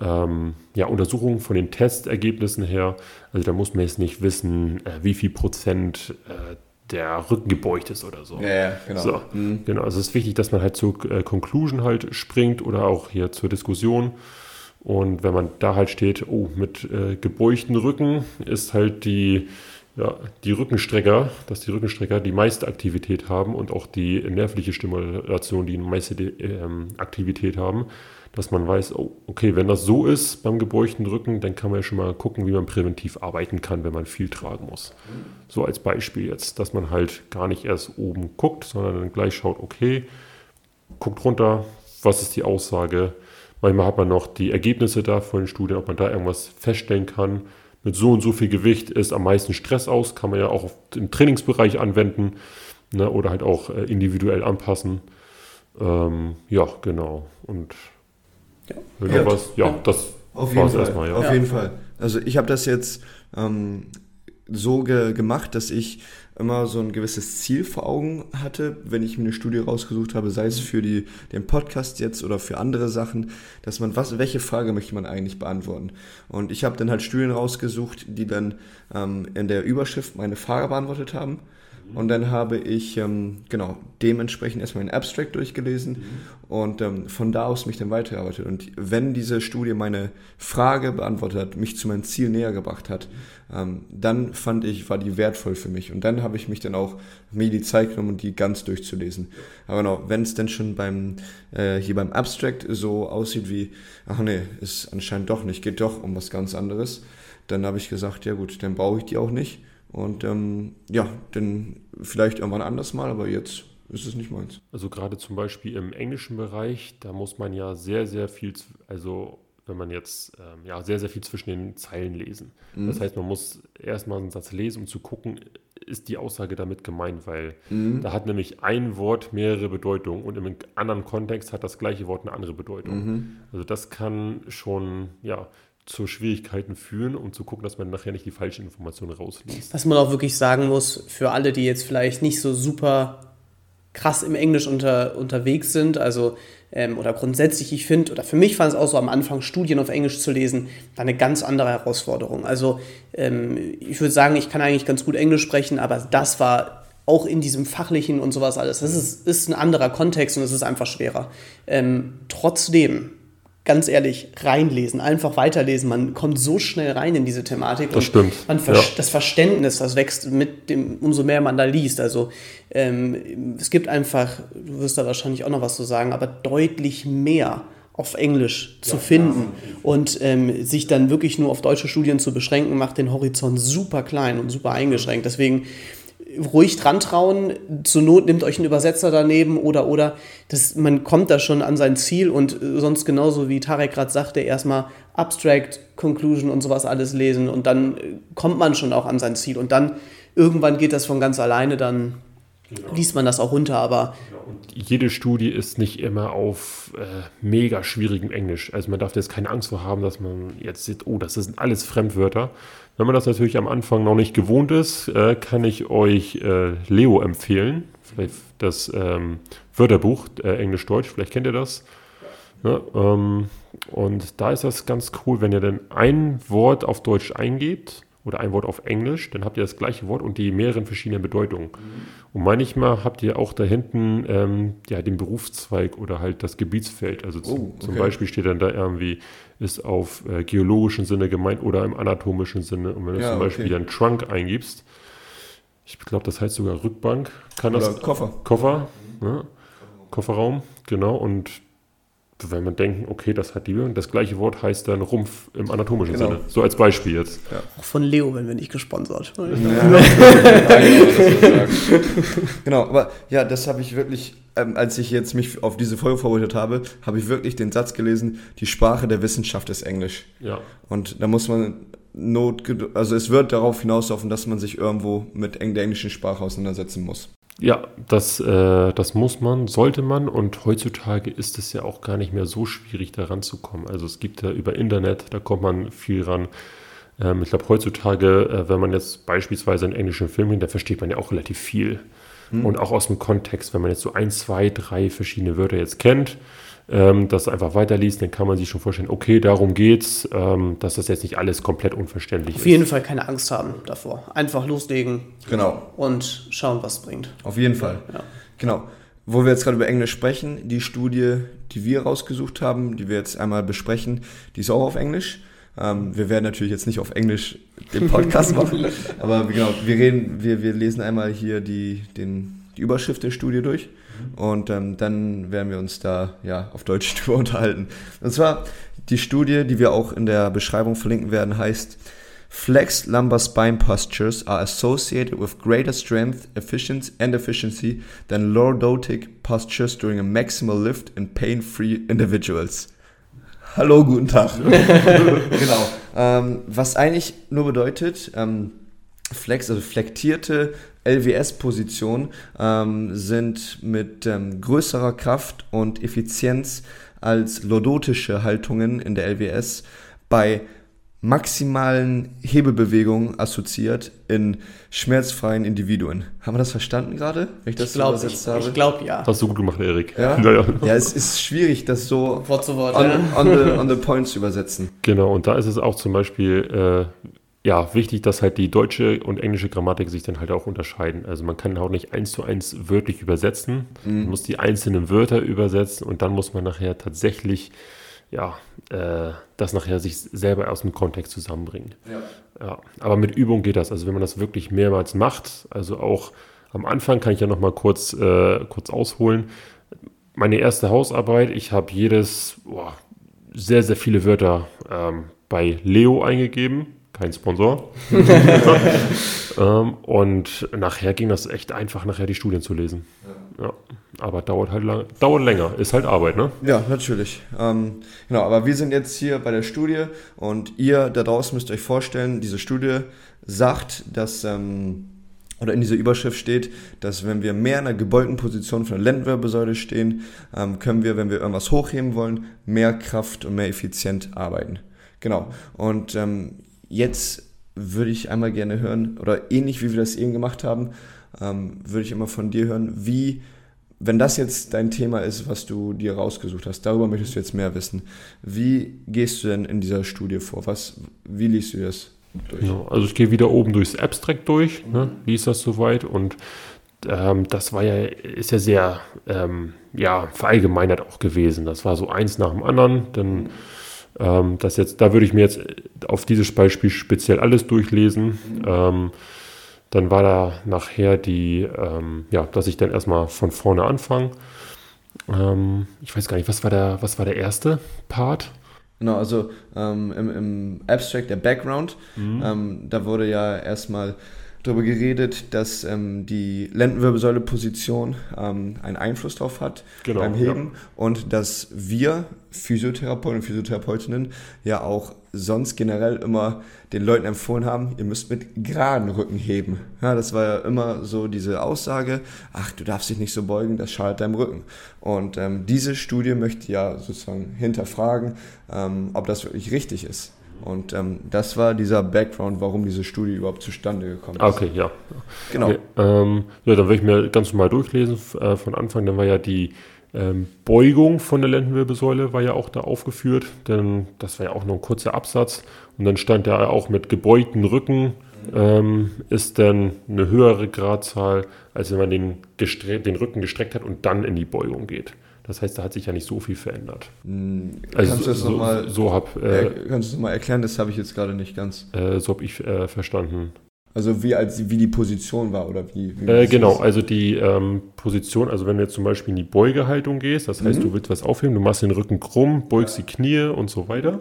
ähm, ja, Untersuchungen, von den Testergebnissen her. Also da muss man jetzt nicht wissen, äh, wie viel Prozent äh, der Rücken gebeugt ist oder so. Ja, ja, genau. So, genau. Also es ist wichtig, dass man halt zur äh, Conclusion halt springt oder auch hier zur Diskussion. Und wenn man da halt steht, oh, mit äh, gebeugten Rücken ist halt die, ja, die Rückenstrecker, dass die Rückenstrecker die meiste Aktivität haben und auch die nervliche Stimulation die meiste ähm, Aktivität haben, dass man weiß, oh, okay, wenn das so ist beim gebeugten Rücken, dann kann man ja schon mal gucken, wie man präventiv arbeiten kann, wenn man viel tragen muss. So als Beispiel jetzt, dass man halt gar nicht erst oben guckt, sondern dann gleich schaut, okay, guckt runter, was ist die Aussage. Manchmal hat man noch die Ergebnisse da von den Studien, ob man da irgendwas feststellen kann. Mit so und so viel Gewicht ist am meisten Stress aus, kann man ja auch im Trainingsbereich anwenden ne, oder halt auch äh, individuell anpassen. Ähm, ja, genau. Und Ja. wenn Ja. was, ja, Ja. das Auf jeden war's Fall. erstmal, ja. Auf Ja. jeden Fall. Also ich habe das jetzt ähm, so ge gemacht, dass ich immer so ein gewisses Ziel vor Augen hatte, wenn ich mir eine Studie rausgesucht habe, sei es Mhm. für die, den Podcast jetzt oder für andere Sachen, dass man, was, welche Frage möchte man eigentlich beantworten? Und ich habe dann halt Studien rausgesucht, die dann ähm, in der Überschrift meine Frage beantwortet haben. Und dann habe ich, ähm, genau, dementsprechend erstmal den Abstract durchgelesen und ähm, von da aus mich dann weitergearbeitet. Und wenn diese Studie meine Frage beantwortet hat, mich zu meinem Ziel näher gebracht hat, ähm, dann fand ich, war die wertvoll für mich. Und dann habe ich mich dann auch mir die Zeit genommen, die ganz durchzulesen. Aber genau, wenn es denn schon beim, äh, hier beim Abstract so aussieht wie, ach nee, ist anscheinend doch nicht, geht doch um was ganz anderes, dann habe ich gesagt, ja gut, dann brauche ich die auch nicht. Und ähm, ja, dann vielleicht irgendwann anders mal, aber jetzt ist es nicht meins. Also gerade zum Beispiel im englischen Bereich, da muss man ja sehr, sehr viel, also wenn man jetzt, ähm, ja, sehr, sehr viel zwischen den Zeilen lesen. Das heißt, man muss erstmal einen Satz lesen, um zu gucken, ist die Aussage damit gemeint, weil mhm. da hat nämlich ein Wort mehrere Bedeutungen und im anderen Kontext hat das gleiche Wort eine andere Bedeutung. Mhm. Also das kann schon, ja, zu Schwierigkeiten führen, um zu gucken, dass man nachher nicht die falschen Informationen rausliest. Was man auch wirklich sagen muss, für alle, die jetzt vielleicht nicht so super krass im Englisch unter, unterwegs sind, also ähm, oder grundsätzlich, ich finde, oder für mich fand es auch so am Anfang, Studien auf Englisch zu lesen, war eine ganz andere Herausforderung. Also ähm, ich würde sagen, ich kann eigentlich ganz gut Englisch sprechen, aber das war auch in diesem fachlichen und sowas alles, das ist, ist ein anderer Kontext und es ist einfach schwerer. Ähm, trotzdem ganz ehrlich, reinlesen, einfach weiterlesen. Man kommt so schnell rein in diese Thematik. Das stimmt. Man ja. Das Verständnis, das wächst mit dem, umso mehr man da liest. Also ähm, es gibt einfach, du wirst da wahrscheinlich auch noch was zu sagen, aber deutlich mehr auf Englisch zu ja, finden ja. und ähm, sich dann wirklich nur auf deutsche Studien zu beschränken, macht den Horizont super klein und super eingeschränkt. Deswegen ruhig dran trauen. Zur Not nimmt euch einen Übersetzer daneben oder oder. Das, man kommt da schon an sein Ziel und äh, sonst genauso wie Tarek gerade sagte, erstmal Abstract, Conclusion und sowas alles lesen und dann äh, kommt man schon auch an sein Ziel und dann irgendwann geht das von ganz alleine, dann genau. liest man das auch runter, aber. Und jede Studie ist nicht immer auf äh, mega schwierigem Englisch. Also man darf jetzt keine Angst vor haben, dass man jetzt sieht, oh, das sind alles Fremdwörter. Wenn man das natürlich am Anfang noch nicht gewohnt ist, äh, kann ich euch äh, Leo empfehlen. Vielleicht das ähm, Wörterbuch, äh, Englisch-Deutsch, vielleicht kennt ihr das. Ja, ähm, und da ist das ganz cool, wenn ihr dann ein Wort auf Deutsch eingebt oder ein Wort auf Englisch, dann habt ihr das gleiche Wort und die mehreren verschiedenen Bedeutungen. Mhm. Und manchmal habt ihr auch da hinten ähm, ja, den Berufszweig oder halt das Gebietsfeld. Also oh, okay. zum Beispiel steht dann da irgendwie, ist auf äh, geologischen Sinne gemeint oder im anatomischen Sinne. Und wenn du ja, zum Beispiel okay. dann Trunk eingibst, ich glaube, das heißt sogar Rückbank, kann oder das. Koffer. Koffer, ne? Kofferraum, genau. Und wenn man denken, okay, das hat die Das gleiche Wort heißt dann Rumpf im anatomischen genau. Sinne. So als Beispiel jetzt. Ja. Auch von Leo, wenn wir nicht gesponsert. Ja. genau, aber ja, das habe ich wirklich, ähm, als ich jetzt mich auf diese Folge vorbereitet habe, habe ich wirklich den Satz gelesen, die Sprache der Wissenschaft ist Englisch. Ja. Und da muss man Not, also es wird darauf hinauslaufen, dass man sich irgendwo mit der englischen Sprache auseinandersetzen muss. Ja, das, äh, das muss man, sollte man und heutzutage ist es ja auch gar nicht mehr so schwierig, da ranzukommen. Also es gibt ja über Internet, da kommt man viel ran. Ähm, ich glaube, heutzutage, äh, wenn man jetzt beispielsweise einen englischen Film hin, da versteht man ja auch relativ viel. Hm. Und auch aus dem Kontext, wenn man jetzt so ein, zwei, drei verschiedene Wörter jetzt kennt, ähm, das einfach weiterliest, dann kann man sich schon vorstellen, okay, darum geht's, ähm, dass das jetzt nicht alles komplett unverständlich Auf ist. Auf jeden Fall keine Angst haben davor. Einfach loslegen. Genau. Und schauen, was es bringt. Auf jeden Fall. Ja. Genau. Wo wir jetzt gerade über Englisch sprechen, die Studie, die wir rausgesucht haben, die wir jetzt einmal besprechen, die ist auch auf Englisch. Ähm, wir werden natürlich jetzt nicht auf Englisch den Podcast machen, aber genau, wir reden, wir, wir lesen einmal hier die, den, die Überschrift der Studie durch. Und ähm, dann werden wir uns da ja auf Deutsch drüber unterhalten. Und zwar die Studie, die wir auch in der Beschreibung verlinken werden, heißt Flexed lumbar spine postures are associated with greater strength, efficiency and efficiency than lordotic postures during a maximal lift in pain-free individuals. Hallo, guten Tag. genau. Ähm, was eigentlich nur bedeutet, ähm, Flex, also flektierte LWS-Positionen ähm, sind mit ähm, größerer Kraft und Effizienz als lordotische Haltungen in der LWS bei maximalen Hebelbewegungen assoziiert in schmerzfreien Individuen. Haben wir das verstanden gerade, wenn ich das ich glaub, übersetzt ich, habe? Ich glaube ja. Hast du gut gemacht, Erik. Ja? Ja, ja. ja, es ist schwierig, das so Wort zu Wort, on, ja. on, the, on the point zu übersetzen. Genau, und da ist es auch zum Beispiel äh, ja, wichtig, dass halt die deutsche und englische Grammatik sich dann halt auch unterscheiden. Also man kann auch nicht eins zu eins wörtlich übersetzen. Mhm. Man muss die einzelnen Wörter übersetzen und dann muss man nachher tatsächlich, ja, äh, das nachher sich selber aus dem Kontext zusammenbringen. Ja. ja. Aber mit Übung geht das. Also wenn man das wirklich mehrmals macht, also auch am Anfang kann ich ja nochmal kurz, äh, kurz ausholen. Meine erste Hausarbeit, ich habe jedes, boah, sehr, sehr viele Wörter ähm, bei Leo eingegeben kein Sponsor. ähm, und nachher ging das echt einfach, nachher die Studien zu lesen. Ja. ja. Aber dauert halt lang, dauert länger, ist halt Arbeit, ne? Ja, natürlich. Ähm, genau, aber wir sind jetzt hier bei der Studie und ihr da draußen müsst euch vorstellen, diese Studie sagt, dass ähm, oder in dieser Überschrift steht, dass wenn wir mehr in einer gebeugten Position von der Lendenwirbelsäule stehen, ähm, können wir, wenn wir irgendwas hochheben wollen, mehr Kraft und mehr effizient arbeiten. Genau. Und ähm, jetzt würde ich einmal gerne hören, oder ähnlich wie wir das eben gemacht haben, ähm, würde ich immer von dir hören, wie, wenn das jetzt dein Thema ist, was du dir rausgesucht hast, darüber möchtest du jetzt mehr wissen. Wie gehst du denn in dieser Studie vor? Was, wie liest du das? durch? Ja, also ich gehe wieder oben durchs Abstract durch, ne, liest das soweit und ähm, das war ja, ist ja sehr ähm, ja, verallgemeinert auch gewesen. Das war so eins nach dem anderen. Dann ähm, das jetzt, da würde ich mir jetzt auf dieses Beispiel speziell alles durchlesen. Ähm, dann war da nachher die, ähm, ja, dass ich dann erstmal von vorne anfange. Ähm, ich weiß gar nicht, was war der, was war der erste Part? Genau, also ähm, im, im, Abstract, der Background, mhm. ähm, da wurde ja erstmal darüber geredet, dass ähm, die Lendenwirbelsäule-Position ähm, einen Einfluss darauf hat genau, beim Heben ja. und dass wir Physiotherapeuten und Physiotherapeutinnen ja auch sonst generell immer den Leuten empfohlen haben, ihr müsst mit geraden Rücken heben. Ja, das war ja immer so diese Aussage, ach, du darfst dich nicht so beugen, das schadet deinem Rücken. Und ähm, diese Studie möchte ja sozusagen hinterfragen, ähm, ob das wirklich richtig ist. Und ähm, das war dieser Background, warum diese Studie überhaupt zustande gekommen ist. Okay, ja. Genau. Okay, ähm, ja, dann werde ich mir ganz normal durchlesen äh, von Anfang. Dann war ja die ähm, Beugung von der Lendenwirbelsäule war ja auch da aufgeführt, denn das war ja auch nur ein kurzer Absatz. Und dann stand ja auch mit gebeugten Rücken ähm, ist dann eine höhere Gradzahl, als wenn man den, den Rücken gestreckt hat und dann in die Beugung geht. Das heißt, da hat sich ja nicht so viel verändert. Hm, also kannst du das so, nochmal so hab, äh, kannst du noch mal erklären? Das habe ich jetzt gerade nicht ganz. Äh, so habe ich äh, verstanden. Also wie, als, wie die Position war oder wie? wie äh, genau, also die ähm, Position, also wenn du jetzt zum Beispiel in die Beugehaltung gehst, das heißt, mhm. du willst was aufheben, du machst den Rücken krumm, beugst die Knie und so weiter.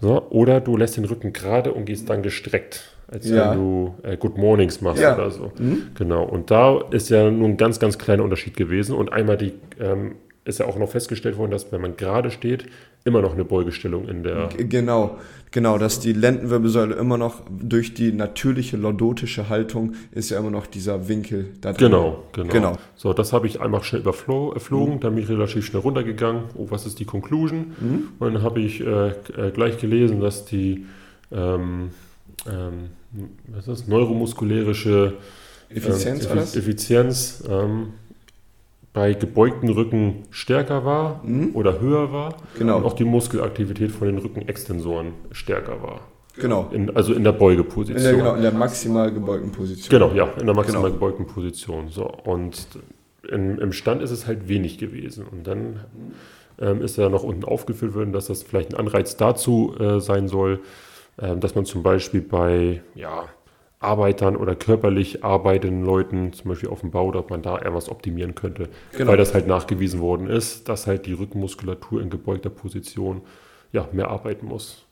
So, oder du lässt den Rücken gerade und gehst dann gestreckt, als ja. wenn du äh, Good Mornings machst ja. oder so. Mhm. Genau, und da ist ja nur ein ganz, ganz kleiner Unterschied gewesen. Und einmal die ähm, ist ja auch noch festgestellt worden, dass wenn man gerade steht, immer noch eine Beugestellung in der. Genau, genau, dass die Lendenwirbelsäule immer noch durch die natürliche lordotische Haltung ist ja immer noch dieser Winkel da drin. Genau, genau. genau. So, das habe ich einfach schnell überflogen, mhm. dann bin ich relativ schnell runtergegangen. Oh, was ist die Conclusion? Mhm. Und dann habe ich äh, äh, gleich gelesen, dass die ähm, ähm, was ist das? neuromuskulärische Effizienz, ähm, Effizienz ähm, bei gebeugten Rücken stärker war mhm. oder höher war. Genau. Und auch die Muskelaktivität von den Rückenextensoren stärker war. Genau. In, also in der Beugeposition. In der, genau, in der maximal gebeugten Position. Genau, ja, in der maximal genau. gebeugten Position. So, und in, im Stand ist es halt wenig gewesen. Und dann ähm, ist ja noch unten aufgeführt worden, dass das vielleicht ein Anreiz dazu äh, sein soll, äh, dass man zum Beispiel bei, ja, Arbeitern oder körperlich arbeitenden Leuten, zum Beispiel auf dem Bau, dass man da eher was optimieren könnte. Genau. Weil das halt nachgewiesen worden ist, dass halt die Rückenmuskulatur in gebeugter Position ja, mehr arbeiten muss.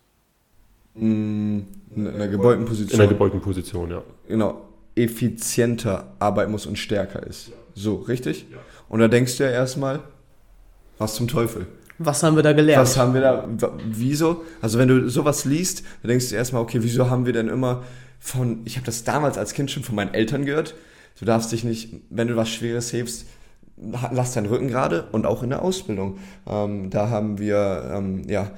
In einer gebeugten Position. In einer gebeugten Position, ja. Genau. Effizienter arbeiten muss und stärker ist. So, richtig? Ja. Und da denkst du ja erstmal, was zum Teufel? Was haben wir da gelernt? Was haben wir da, wieso? Also wenn du sowas liest, dann denkst du erstmal, okay, wieso haben wir denn immer von, ich habe das damals als Kind schon von meinen Eltern gehört, du darfst dich nicht, wenn du was Schweres hebst, lass deinen Rücken gerade und auch in der Ausbildung. Ähm, da haben wir, ähm, ja,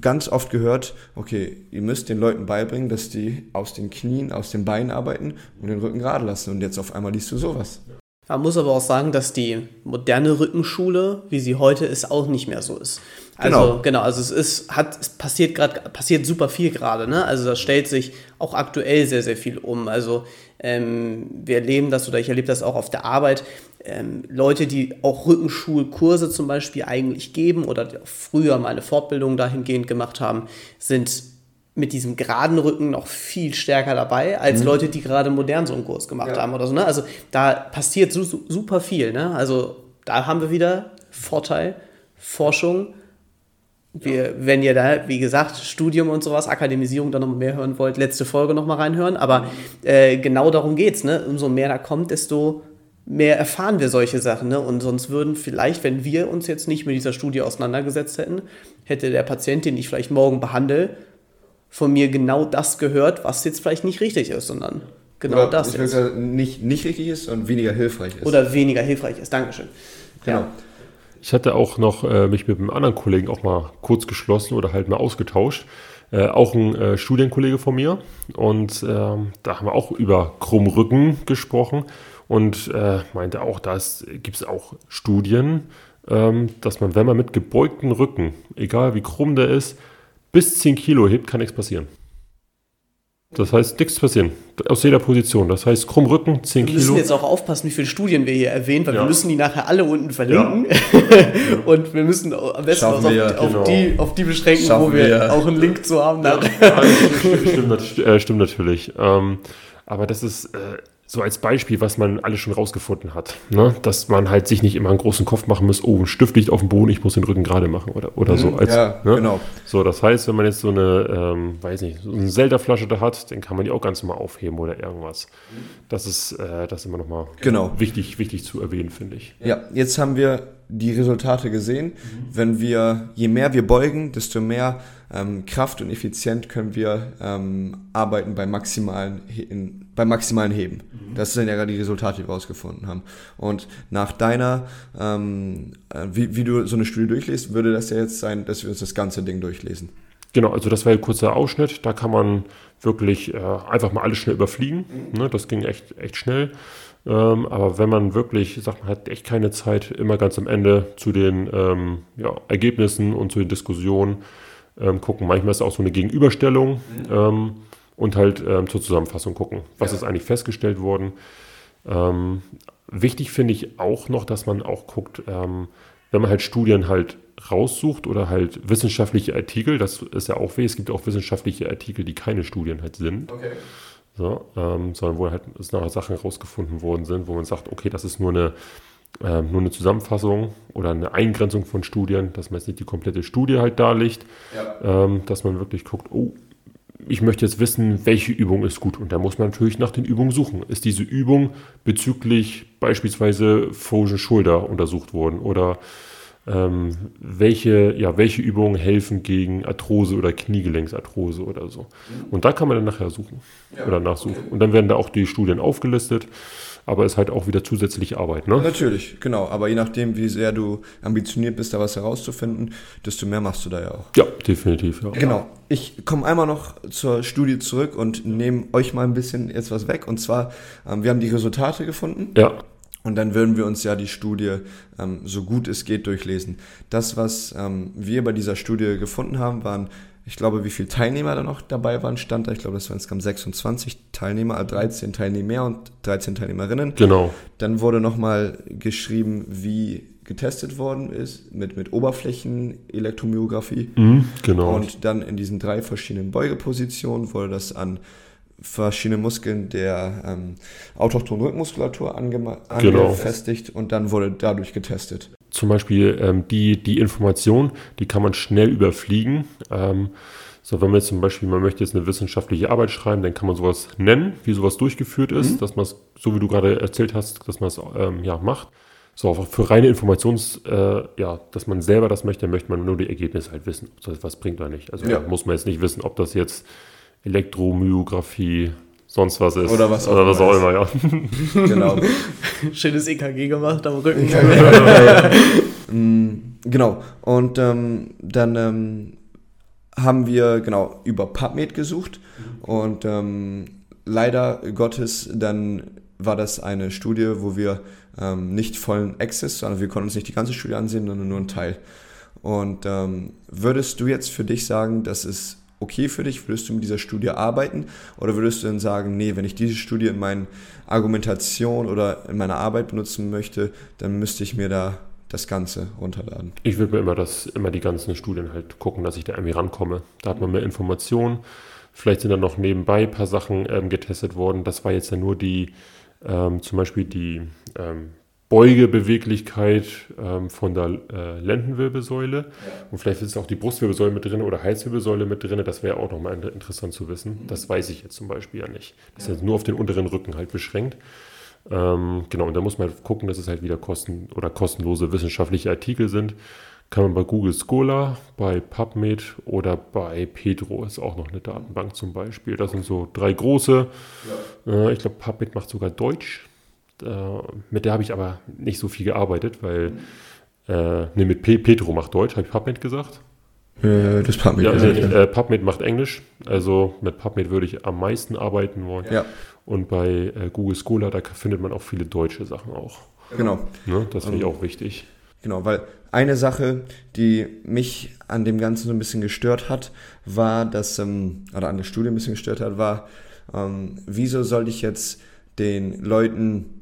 ganz oft gehört, okay, ihr müsst den Leuten beibringen, dass die aus den Knien, aus den Beinen arbeiten und den Rücken gerade lassen. Und jetzt auf einmal liest du sowas. Man muss aber auch sagen, dass die moderne Rückenschule, wie sie heute ist, auch nicht mehr so ist. Also genau, genau also es ist, hat, es passiert gerade, passiert super viel gerade, ne? Also das stellt sich auch aktuell sehr, sehr viel um. Also ähm, wir erleben das oder ich erlebe das auch auf der Arbeit. Ähm, Leute, die auch Rückenschulkurse zum Beispiel eigentlich geben oder früher mal eine Fortbildung dahingehend gemacht haben, sind mit diesem geraden Rücken noch viel stärker dabei, als mhm. Leute, die gerade modern so einen Kurs gemacht ja. haben oder so. Ne? Also da passiert su super viel. Ne? Also da haben wir wieder Vorteil, Forschung. Wir, wenn ihr da, wie gesagt, Studium und sowas, Akademisierung da noch mehr hören wollt, letzte Folge noch mal reinhören. Aber äh, genau darum geht's. Ne? Umso mehr da kommt, desto mehr erfahren wir solche Sachen. Ne? Und sonst würden vielleicht, wenn wir uns jetzt nicht mit dieser Studie auseinandergesetzt hätten, hätte der Patient, den ich vielleicht morgen behandle, von mir genau das gehört, was jetzt vielleicht nicht richtig ist, sondern genau Oder das ich sagen, nicht, nicht richtig ist und weniger hilfreich ist. Oder weniger hilfreich ist. Dankeschön. genau. Ja. Ich hatte auch noch äh, mich mit einem anderen Kollegen auch mal kurz geschlossen oder halt mal ausgetauscht. Äh, auch ein äh, Studienkollege von mir. Und ähm, da haben wir auch über Krummrücken gesprochen und äh, meinte auch, da gibt es auch Studien, ähm, dass man, wenn man mit gebeugten Rücken, egal wie krumm der ist, bis 10 Kilo hebt, kann nichts passieren. Das heißt, nichts passieren. Aus jeder Position. Das heißt, krumm Rücken, 10 Wir müssen Kilo. jetzt auch aufpassen, wie viele Studien wir hier erwähnen, weil Ja. wir müssen die nachher alle unten verlinken. Und wir müssen am besten Schaffen uns auf, wir, auf, genau. die, auf die beschränken, Schaffen wo wir, wir. auch einen Link zu haben. nachher. Ja, stimmt, stimmt, stimmt natürlich. Ähm, aber das ist äh, so als Beispiel, was man alles schon rausgefunden hat. Ne? Dass man halt sich nicht immer einen großen Kopf machen muss, oh, ein Stift liegt auf dem Boden, ich muss den Rücken gerade machen oder, oder so. Als, Mhm. ja, ne? genau. So, das heißt, wenn man jetzt so eine, ähm, weiß nicht, so eine Zelda-Flasche da hat, dann kann man die auch ganz normal aufheben oder irgendwas. Das ist, äh, das ist immer nochmal Genau. wichtig, wichtig zu erwähnen, finde ich. Ja, jetzt haben wir die Resultate gesehen. Wenn wir, je mehr wir beugen, desto mehr ähm, Kraft und effizient können wir ähm, arbeiten bei maximalen, in, beim maximalen Heben. Das sind ja gerade die Resultate, die wir rausgefunden haben. Und nach deiner, ähm, äh, wie, wie du so eine Studie durchliest, würde das ja jetzt sein, dass wir uns das ganze Ding durchlesen. Genau, also das war ein kurzer Ausschnitt. Da kann man wirklich äh, einfach mal alles schnell überfliegen. Ne, das ging echt, echt schnell. Ähm, aber wenn man wirklich sagt, man hat echt keine Zeit, immer ganz am Ende zu den ähm, ja, Ergebnissen und zu den Diskussionen ähm, gucken. Manchmal ist auch so eine Gegenüberstellung ähm, und halt ähm, zur Zusammenfassung gucken. Was ist eigentlich festgestellt worden? Ähm, wichtig finde ich auch noch, dass man auch guckt, ähm, wenn man halt Studien halt raussucht oder halt wissenschaftliche Artikel, das ist ja auch weh, es gibt auch wissenschaftliche Artikel, die keine Studien halt sind, Okay. so, ähm, sondern wo halt es nachher Sachen rausgefunden worden sind, wo man sagt, okay, das ist nur eine, ähm, nur eine Zusammenfassung oder eine Eingrenzung von Studien, dass man jetzt nicht die komplette Studie halt darlegt, Ja. ähm, dass man wirklich guckt, oh, ich möchte jetzt wissen, welche Übung ist gut. Und da muss man natürlich nach den Übungen suchen. Ist diese Übung bezüglich beispielsweise Frozen Shoulder untersucht worden? Oder ähm, welche, ja, welche Übungen helfen gegen Arthrose oder Kniegelenksarthrose oder so? Und da kann man dann nachher suchen oder nachsuchen. Und dann werden da auch die Studien aufgelistet. Aber es ist halt auch wieder zusätzliche Arbeit. Ne? Natürlich, genau. Aber je nachdem, wie sehr du ambitioniert bist, da was herauszufinden, desto mehr machst du da ja auch. Ja, definitiv. Ja. Genau. Ich komme einmal noch zur Studie zurück und nehme euch mal ein bisschen jetzt was weg. Und zwar, ähm, wir haben die Resultate gefunden Ja, und dann würden wir uns ja die Studie ähm, so gut es geht durchlesen. Das, was ähm, wir bei dieser Studie gefunden haben, waren, ich glaube, wie viele Teilnehmer da noch dabei waren, stand da. Ich glaube, das waren insgesamt 26 Teilnehmer, also 13 Teilnehmer und 13 Teilnehmerinnen. genau. Dann wurde nochmal geschrieben, wie getestet worden ist mit, mit Oberflächenelektromyographie. Mhm, genau. Und dann in diesen drei verschiedenen Beugepositionen wurde das an verschiedene Muskeln der ähm, autochthonen Rückenmuskulatur angema- Genau. angefestigt und dann wurde dadurch getestet. Zum Beispiel ähm, die, die Information, die kann man schnell überfliegen. Ähm, so, wenn man jetzt zum Beispiel, man möchte jetzt eine wissenschaftliche Arbeit schreiben, dann kann man sowas nennen, wie sowas durchgeführt ist, dass man es, so wie du gerade erzählt hast, dass man es ähm, ja, macht. So, für reine Informations, äh, ja, dass man selber das möchte, dann möchte man nur die Ergebnisse halt wissen, ob das was bringt oder nicht. Also Ja. muss man jetzt nicht wissen, ob das jetzt Elektromyographie, sonst was ist. Oder was auch oder was immer auch immer, ja. Genau. Schönes EKG gemacht am Rücken. Mm, genau. Und ähm, dann ähm, haben wir genau über PubMed gesucht und ähm, leider Gottes dann war das eine Studie, wo wir ähm, nicht vollen Access, sondern wir konnten uns nicht die ganze Studie ansehen, sondern nur einen Teil. Und ähm, würdest du jetzt für dich sagen, das ist okay für dich? Würdest du mit dieser Studie arbeiten? Oder würdest du dann sagen, nee, wenn ich diese Studie in meiner Argumentation oder in meiner Arbeit benutzen möchte, dann müsste ich mir da das Ganze runterladen? Ich würde mir immer, das, immer die ganzen Studien halt gucken, dass ich da irgendwie rankomme. Da hat man mehr Informationen. Vielleicht sind dann noch nebenbei ein paar Sachen ähm, getestet worden. Das war jetzt ja nur die, ähm, zum Beispiel die ähm, Beugebeweglichkeit ähm, von der äh, Lendenwirbelsäule. Und vielleicht ist auch die Brustwirbelsäule mit drin oder Halswirbelsäule mit drin. Das wäre auch nochmal inter- interessant zu wissen. Das weiß ich jetzt zum Beispiel ja nicht. Das ist jetzt nur auf den unteren Rücken halt beschränkt. Ähm, genau, und da muss man halt gucken, dass es halt wieder kosten oder kostenlose wissenschaftliche Artikel sind. kann man bei Google Scholar, bei PubMed oder bei Pedro ist auch noch eine Datenbank zum Beispiel. Das sind so drei große. Äh, ich glaube, PubMed macht sogar Deutsch. Äh, mit der habe ich aber nicht so viel gearbeitet, weil äh, ne, mit P Pedro macht Deutsch, habe ich PubMed gesagt. Äh, das PubMed. Ja, also, äh, PubMed macht Englisch. Also mit PubMed würde ich am meisten arbeiten wollen. Ja. Und bei äh, Google Scholar, da findet man auch viele deutsche Sachen auch. Genau. Ne, das finde ich auch wichtig. Genau, weil eine Sache, die mich an dem Ganzen so ein bisschen gestört hat, war, dass, ähm, oder an der Studie ein bisschen gestört hat, war, ähm, wieso soll ich jetzt den Leuten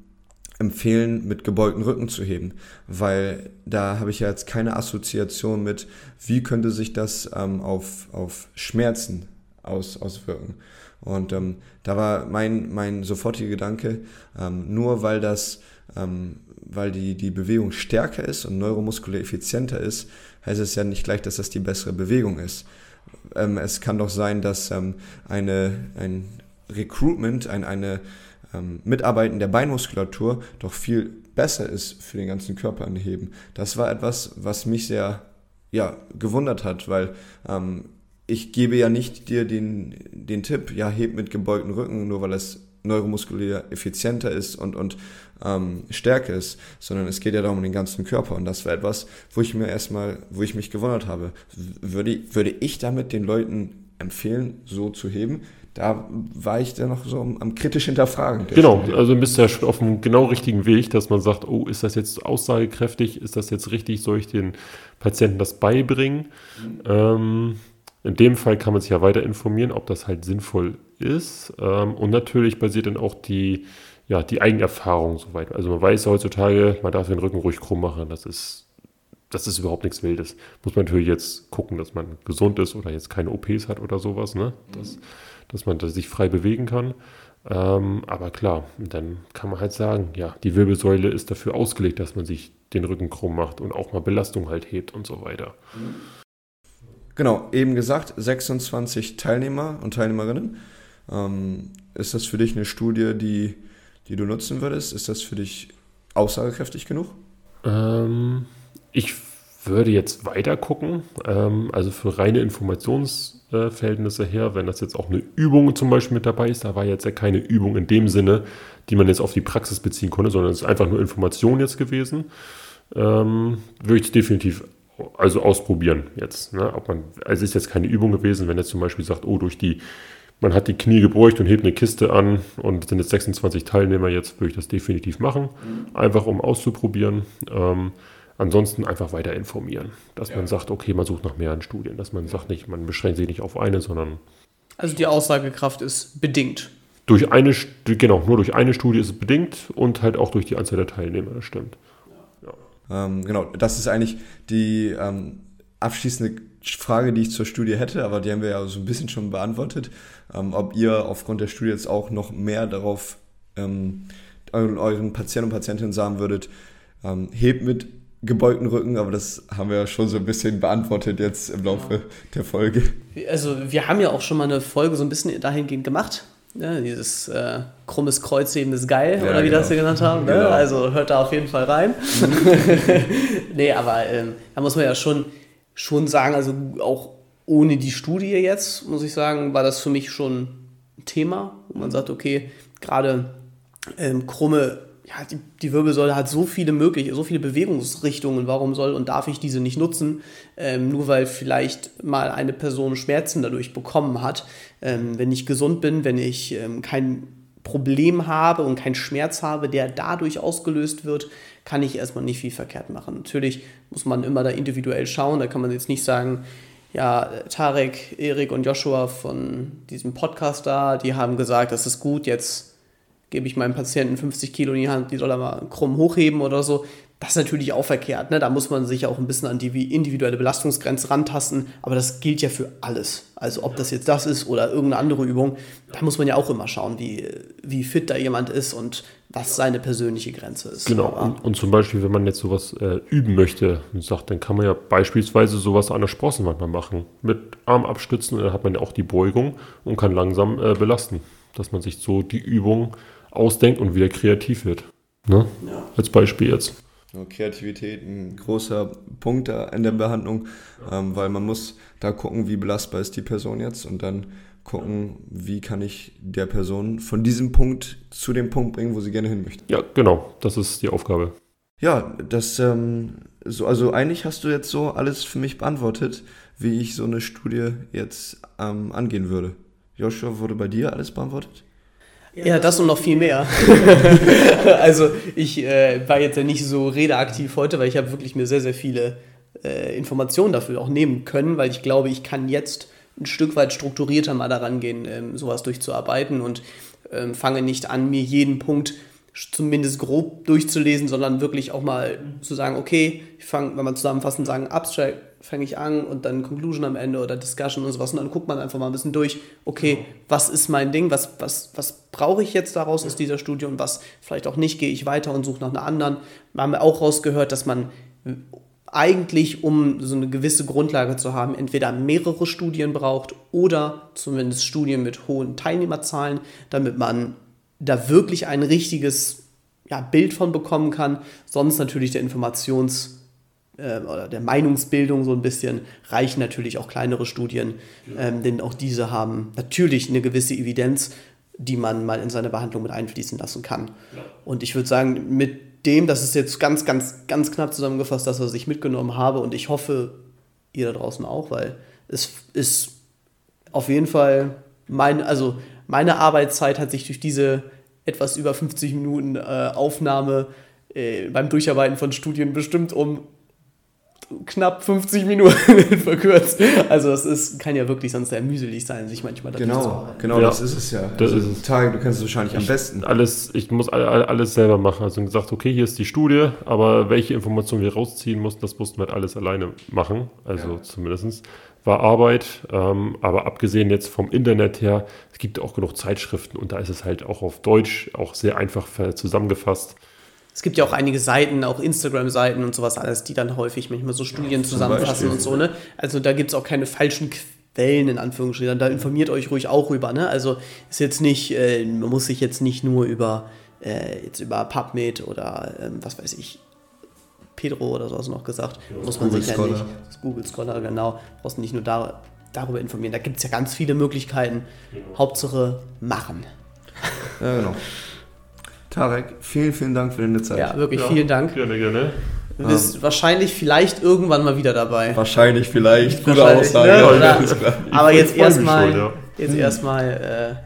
empfehlen, mit gebeugten Rücken zu heben, weil da habe ich ja jetzt keine Assoziation mit, wie könnte sich das ähm, auf, auf Schmerzen aus, auswirken. Und ähm, da war mein, mein sofortiger Gedanke, ähm, nur weil das ähm, weil die, die Bewegung stärker ist und neuromuskulär effizienter ist, heißt es ja nicht gleich, dass das die bessere Bewegung ist. Ähm, es kann doch sein, dass ähm, eine, ein Recruitment, ein, eine ähm, Mitarbeiten der Beinmuskulatur doch viel besser ist für den ganzen Körper anheben. Das war etwas, was mich sehr ja, gewundert hat, weil ähm, ich gebe ja nicht dir den, den Tipp, ja, heb mit gebeugten Rücken, nur weil es neuromuskulär effizienter ist und, und ähm, stärker ist, sondern es geht ja darum, den ganzen Körper. Und das war etwas, wo ich mir erstmal, wo ich mich gewundert habe. Würde, würde ich damit den Leuten empfehlen, so zu heben? Da war ich dann noch so am, am kritisch hinterfragen. Genau, Studie. also bist du ja auf dem genau richtigen Weg, dass man sagt, oh, ist das jetzt aussagekräftig, ist das jetzt richtig, soll ich den Patienten das beibringen? Mhm. Ähm, in dem Fall kann man sich ja weiter informieren, ob das halt sinnvoll ist. Ähm, und natürlich basiert dann auch die, ja, die Eigenerfahrung soweit. Also man weiß heutzutage, man darf den Rücken ruhig krumm machen. Das ist, das ist überhaupt nichts Wildes. Muss man natürlich jetzt gucken, dass man gesund ist oder jetzt keine OPs hat oder sowas, ne? Dass, dass man sich frei bewegen kann. Ähm, aber klar, dann kann man halt sagen, ja, die Wirbelsäule ist dafür ausgelegt, dass man sich den Rücken krumm macht und auch mal Belastung halt hebt und so weiter. Genau, eben gesagt, 26 Teilnehmer und Teilnehmerinnen. Ähm, ist das für dich eine Studie, die, die du nutzen würdest? Ist das für dich aussagekräftig genug? Ähm, ich würde jetzt weiter gucken. Ähm, also für reine Informationsverhältnisse her, wenn das jetzt auch eine Übung zum Beispiel mit dabei ist, da war jetzt ja keine Übung in dem Sinne, die man jetzt auf die Praxis beziehen konnte, sondern es ist einfach nur Information jetzt gewesen. Ähm, würde ich definitiv also ausprobieren jetzt. Ne? Ob man, also es ist jetzt keine Übung gewesen, wenn er zum Beispiel sagt, oh, durch die man hat die Knie gebräucht und hebt eine Kiste an und sind jetzt 26 Teilnehmer. Jetzt würde ich das definitiv machen, einfach um auszuprobieren. Ähm, ansonsten einfach weiter informieren, dass ja. man sagt, okay, man sucht nach mehreren Studien, dass man sagt nicht, man beschränkt sich nicht auf eine, sondern. Also die Aussagekraft ist bedingt. Durch eine, genau, nur durch eine Studie ist es bedingt und halt auch durch die Anzahl der Teilnehmer, das stimmt. Ja. Ähm, genau, das ist eigentlich die ähm, abschließende Frage, die ich zur Studie hätte, aber die haben wir ja so ein bisschen schon beantwortet, ähm, ob ihr aufgrund der Studie jetzt auch noch mehr darauf ähm, euren, euren Patienten und Patientinnen sagen würdet, ähm, hebt mit gebeugten Rücken, aber das haben wir ja schon so ein bisschen beantwortet jetzt im Laufe der Folge. Also wir haben ja auch schon mal eine Folge so ein bisschen dahingehend gemacht. Ja, dieses äh, krummes Kreuzheben ist geil, ja, oder wie genau. das wir genannt haben. Ne? Genau. Also hört da auf jeden Fall rein. nee, aber ähm, da muss man ja schon schon sagen, also auch ohne die Studie jetzt, muss ich sagen, war das für mich schon ein Thema, wo man sagt, okay, gerade ähm, krumme, ja, die, die, Wirbelsäule hat so viele mögliche, so viele Bewegungsrichtungen, warum soll und darf ich diese nicht nutzen, ähm, nur weil vielleicht mal eine Person Schmerzen dadurch bekommen hat. Ähm, wenn ich gesund bin, wenn ich ähm, kein Problem habe und keinen Schmerz habe, der dadurch ausgelöst wird, kann ich erstmal nicht viel verkehrt machen. Natürlich muss man immer da individuell schauen, da kann man jetzt nicht sagen, ja, Tarek, Erik und Joshua von diesem Podcast da, die haben gesagt, das ist gut, jetzt gebe ich meinem Patienten 50 Kilo in die Hand, die soll er mal krumm hochheben oder so. Das ist natürlich auch verkehrt. Ne? Da muss man sich auch ein bisschen an die individuelle Belastungsgrenze rantasten. Aber das gilt ja für alles. Also ob das jetzt das ist oder irgendeine andere Übung, da muss man ja auch immer schauen, wie, wie fit da jemand ist und was seine persönliche Grenze ist. Genau. Und, und, zum Beispiel, wenn man jetzt sowas äh, üben möchte und sagt, dann kann man ja beispielsweise sowas an der Sprossenwand mal machen. Mit Arm abstützen, dann hat man ja auch die Beugung und kann langsam äh, belasten. Dass man sich so die Übung ausdenkt und wieder kreativ wird. Ne? Ja. Als Beispiel jetzt. Kreativität ein großer Punkt in der Behandlung, ähm, weil man muss da gucken, wie belastbar ist die Person jetzt und dann gucken, wie kann ich der Person von diesem Punkt zu dem Punkt bringen, wo sie gerne hin möchte. Ja, genau, das ist die Aufgabe. Ja, das, ähm, so, also eigentlich hast du jetzt so alles für mich beantwortet, wie ich so eine Studie jetzt ähm, angehen würde. Joshua, wurde bei dir alles beantwortet? Ja, das und noch viel mehr. also ich äh, war jetzt ja nicht so redeaktiv heute, weil ich habe wirklich mir sehr, sehr viele äh, Informationen dafür auch nehmen können, weil ich glaube, ich kann jetzt ein Stück weit strukturierter mal daran gehen, ähm, sowas durchzuarbeiten und ähm, fange nicht an, mir jeden Punkt zumindest grob durchzulesen, sondern wirklich auch mal zu sagen, okay, ich fange, wenn man zusammenfassend sagen, Abstract, fange ich an und dann Conclusion am Ende oder Discussion und sowas und dann guckt man einfach mal ein bisschen durch, okay, genau. was ist mein Ding, was, was, was brauche ich jetzt daraus ja. aus dieser Studie und was vielleicht auch nicht, gehe ich weiter und suche nach einer anderen. Wir haben auch rausgehört, dass man eigentlich, um so eine gewisse Grundlage zu haben, entweder mehrere Studien braucht oder zumindest Studien mit hohen Teilnehmerzahlen, damit man da wirklich ein richtiges ja, Bild von bekommen kann. Sonst natürlich der Informations- äh, oder der Meinungsbildung so ein bisschen reichen natürlich auch kleinere Studien, ähm, denn auch diese haben natürlich eine gewisse Evidenz, die man mal in seine Behandlung mit einfließen lassen kann. Und ich würde sagen, mit dem, das ist jetzt ganz, ganz, ganz knapp zusammengefasst, das, was ich mitgenommen habe und ich hoffe, ihr da draußen auch, weil es ist auf jeden Fall mein, also meine Arbeitszeit hat sich durch diese etwas über 50 Minuten äh, Aufnahme äh, beim Durcharbeiten von Studien bestimmt um knapp 50 Minuten verkürzt. Also das ist, kann ja wirklich sonst sehr mühselig sein, sich manchmal dazu genau. Genau, ja. das ist es ja. Das also, ist es. Tage, du kennst es wahrscheinlich ich, am besten. Alles, ich muss alles selber machen. Also gesagt, okay, hier ist die Studie, aber welche Informationen wir rausziehen mussten, das mussten wir halt alles alleine machen. Also ja. zumindest war Arbeit. Ähm, aber abgesehen jetzt vom Internet her, es gibt auch genug Zeitschriften und da ist es halt auch auf Deutsch auch sehr einfach zusammengefasst. Es gibt ja auch einige Seiten, auch Instagram-Seiten und sowas alles, die dann häufig manchmal so Studien ja, zusammenfassen und so, ne? Also da gibt es auch keine falschen Quellen in Anführungsstrichen. Da informiert euch ruhig auch rüber, ne? Also ist jetzt nicht, äh, man muss sich jetzt nicht nur über äh, jetzt über PubMed oder ähm, was weiß ich, Pedro oder sowas noch gesagt, ja, muss man Google sich ja nicht, Google Scholar, genau, brauchst nicht nur da, darüber informieren. Da gibt es ja ganz viele Möglichkeiten. Ja. Hauptsache machen. Ja, genau. Tarek, vielen, vielen Dank für deine Zeit. Ja, wirklich ja, vielen Dank. Gerne, gerne. Du bist um, wahrscheinlich vielleicht irgendwann mal wieder dabei. Wahrscheinlich, vielleicht. Gute Aussage. Ne? Aber jetzt erstmal ja. jetzt erstmal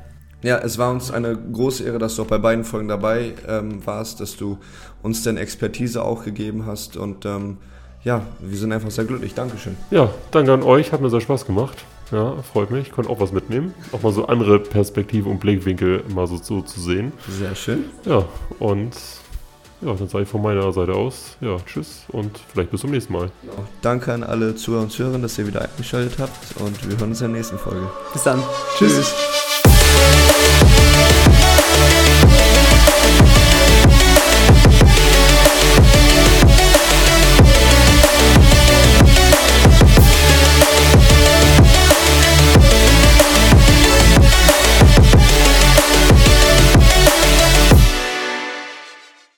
äh, ja, es war uns eine große Ehre, dass du auch bei beiden Folgen dabei ähm, warst, dass du uns deine Expertise auch gegeben hast und ähm, ja, wir sind einfach sehr glücklich. Dankeschön. Ja, danke an euch, hat mir sehr Spaß gemacht. Ja, freut mich. Ich konnte auch was mitnehmen. Auch mal so andere Perspektive und Blickwinkel mal so, so zu sehen. Sehr schön. Ja, und ja, dann sage ich von meiner Seite aus, ja, tschüss und vielleicht bis zum nächsten Mal. Genau. Danke an alle Zuhörer und Zuhörerinnen, dass ihr wieder eingeschaltet habt und wir hören uns in der nächsten Folge. Bis dann. Tschüss. tschüss.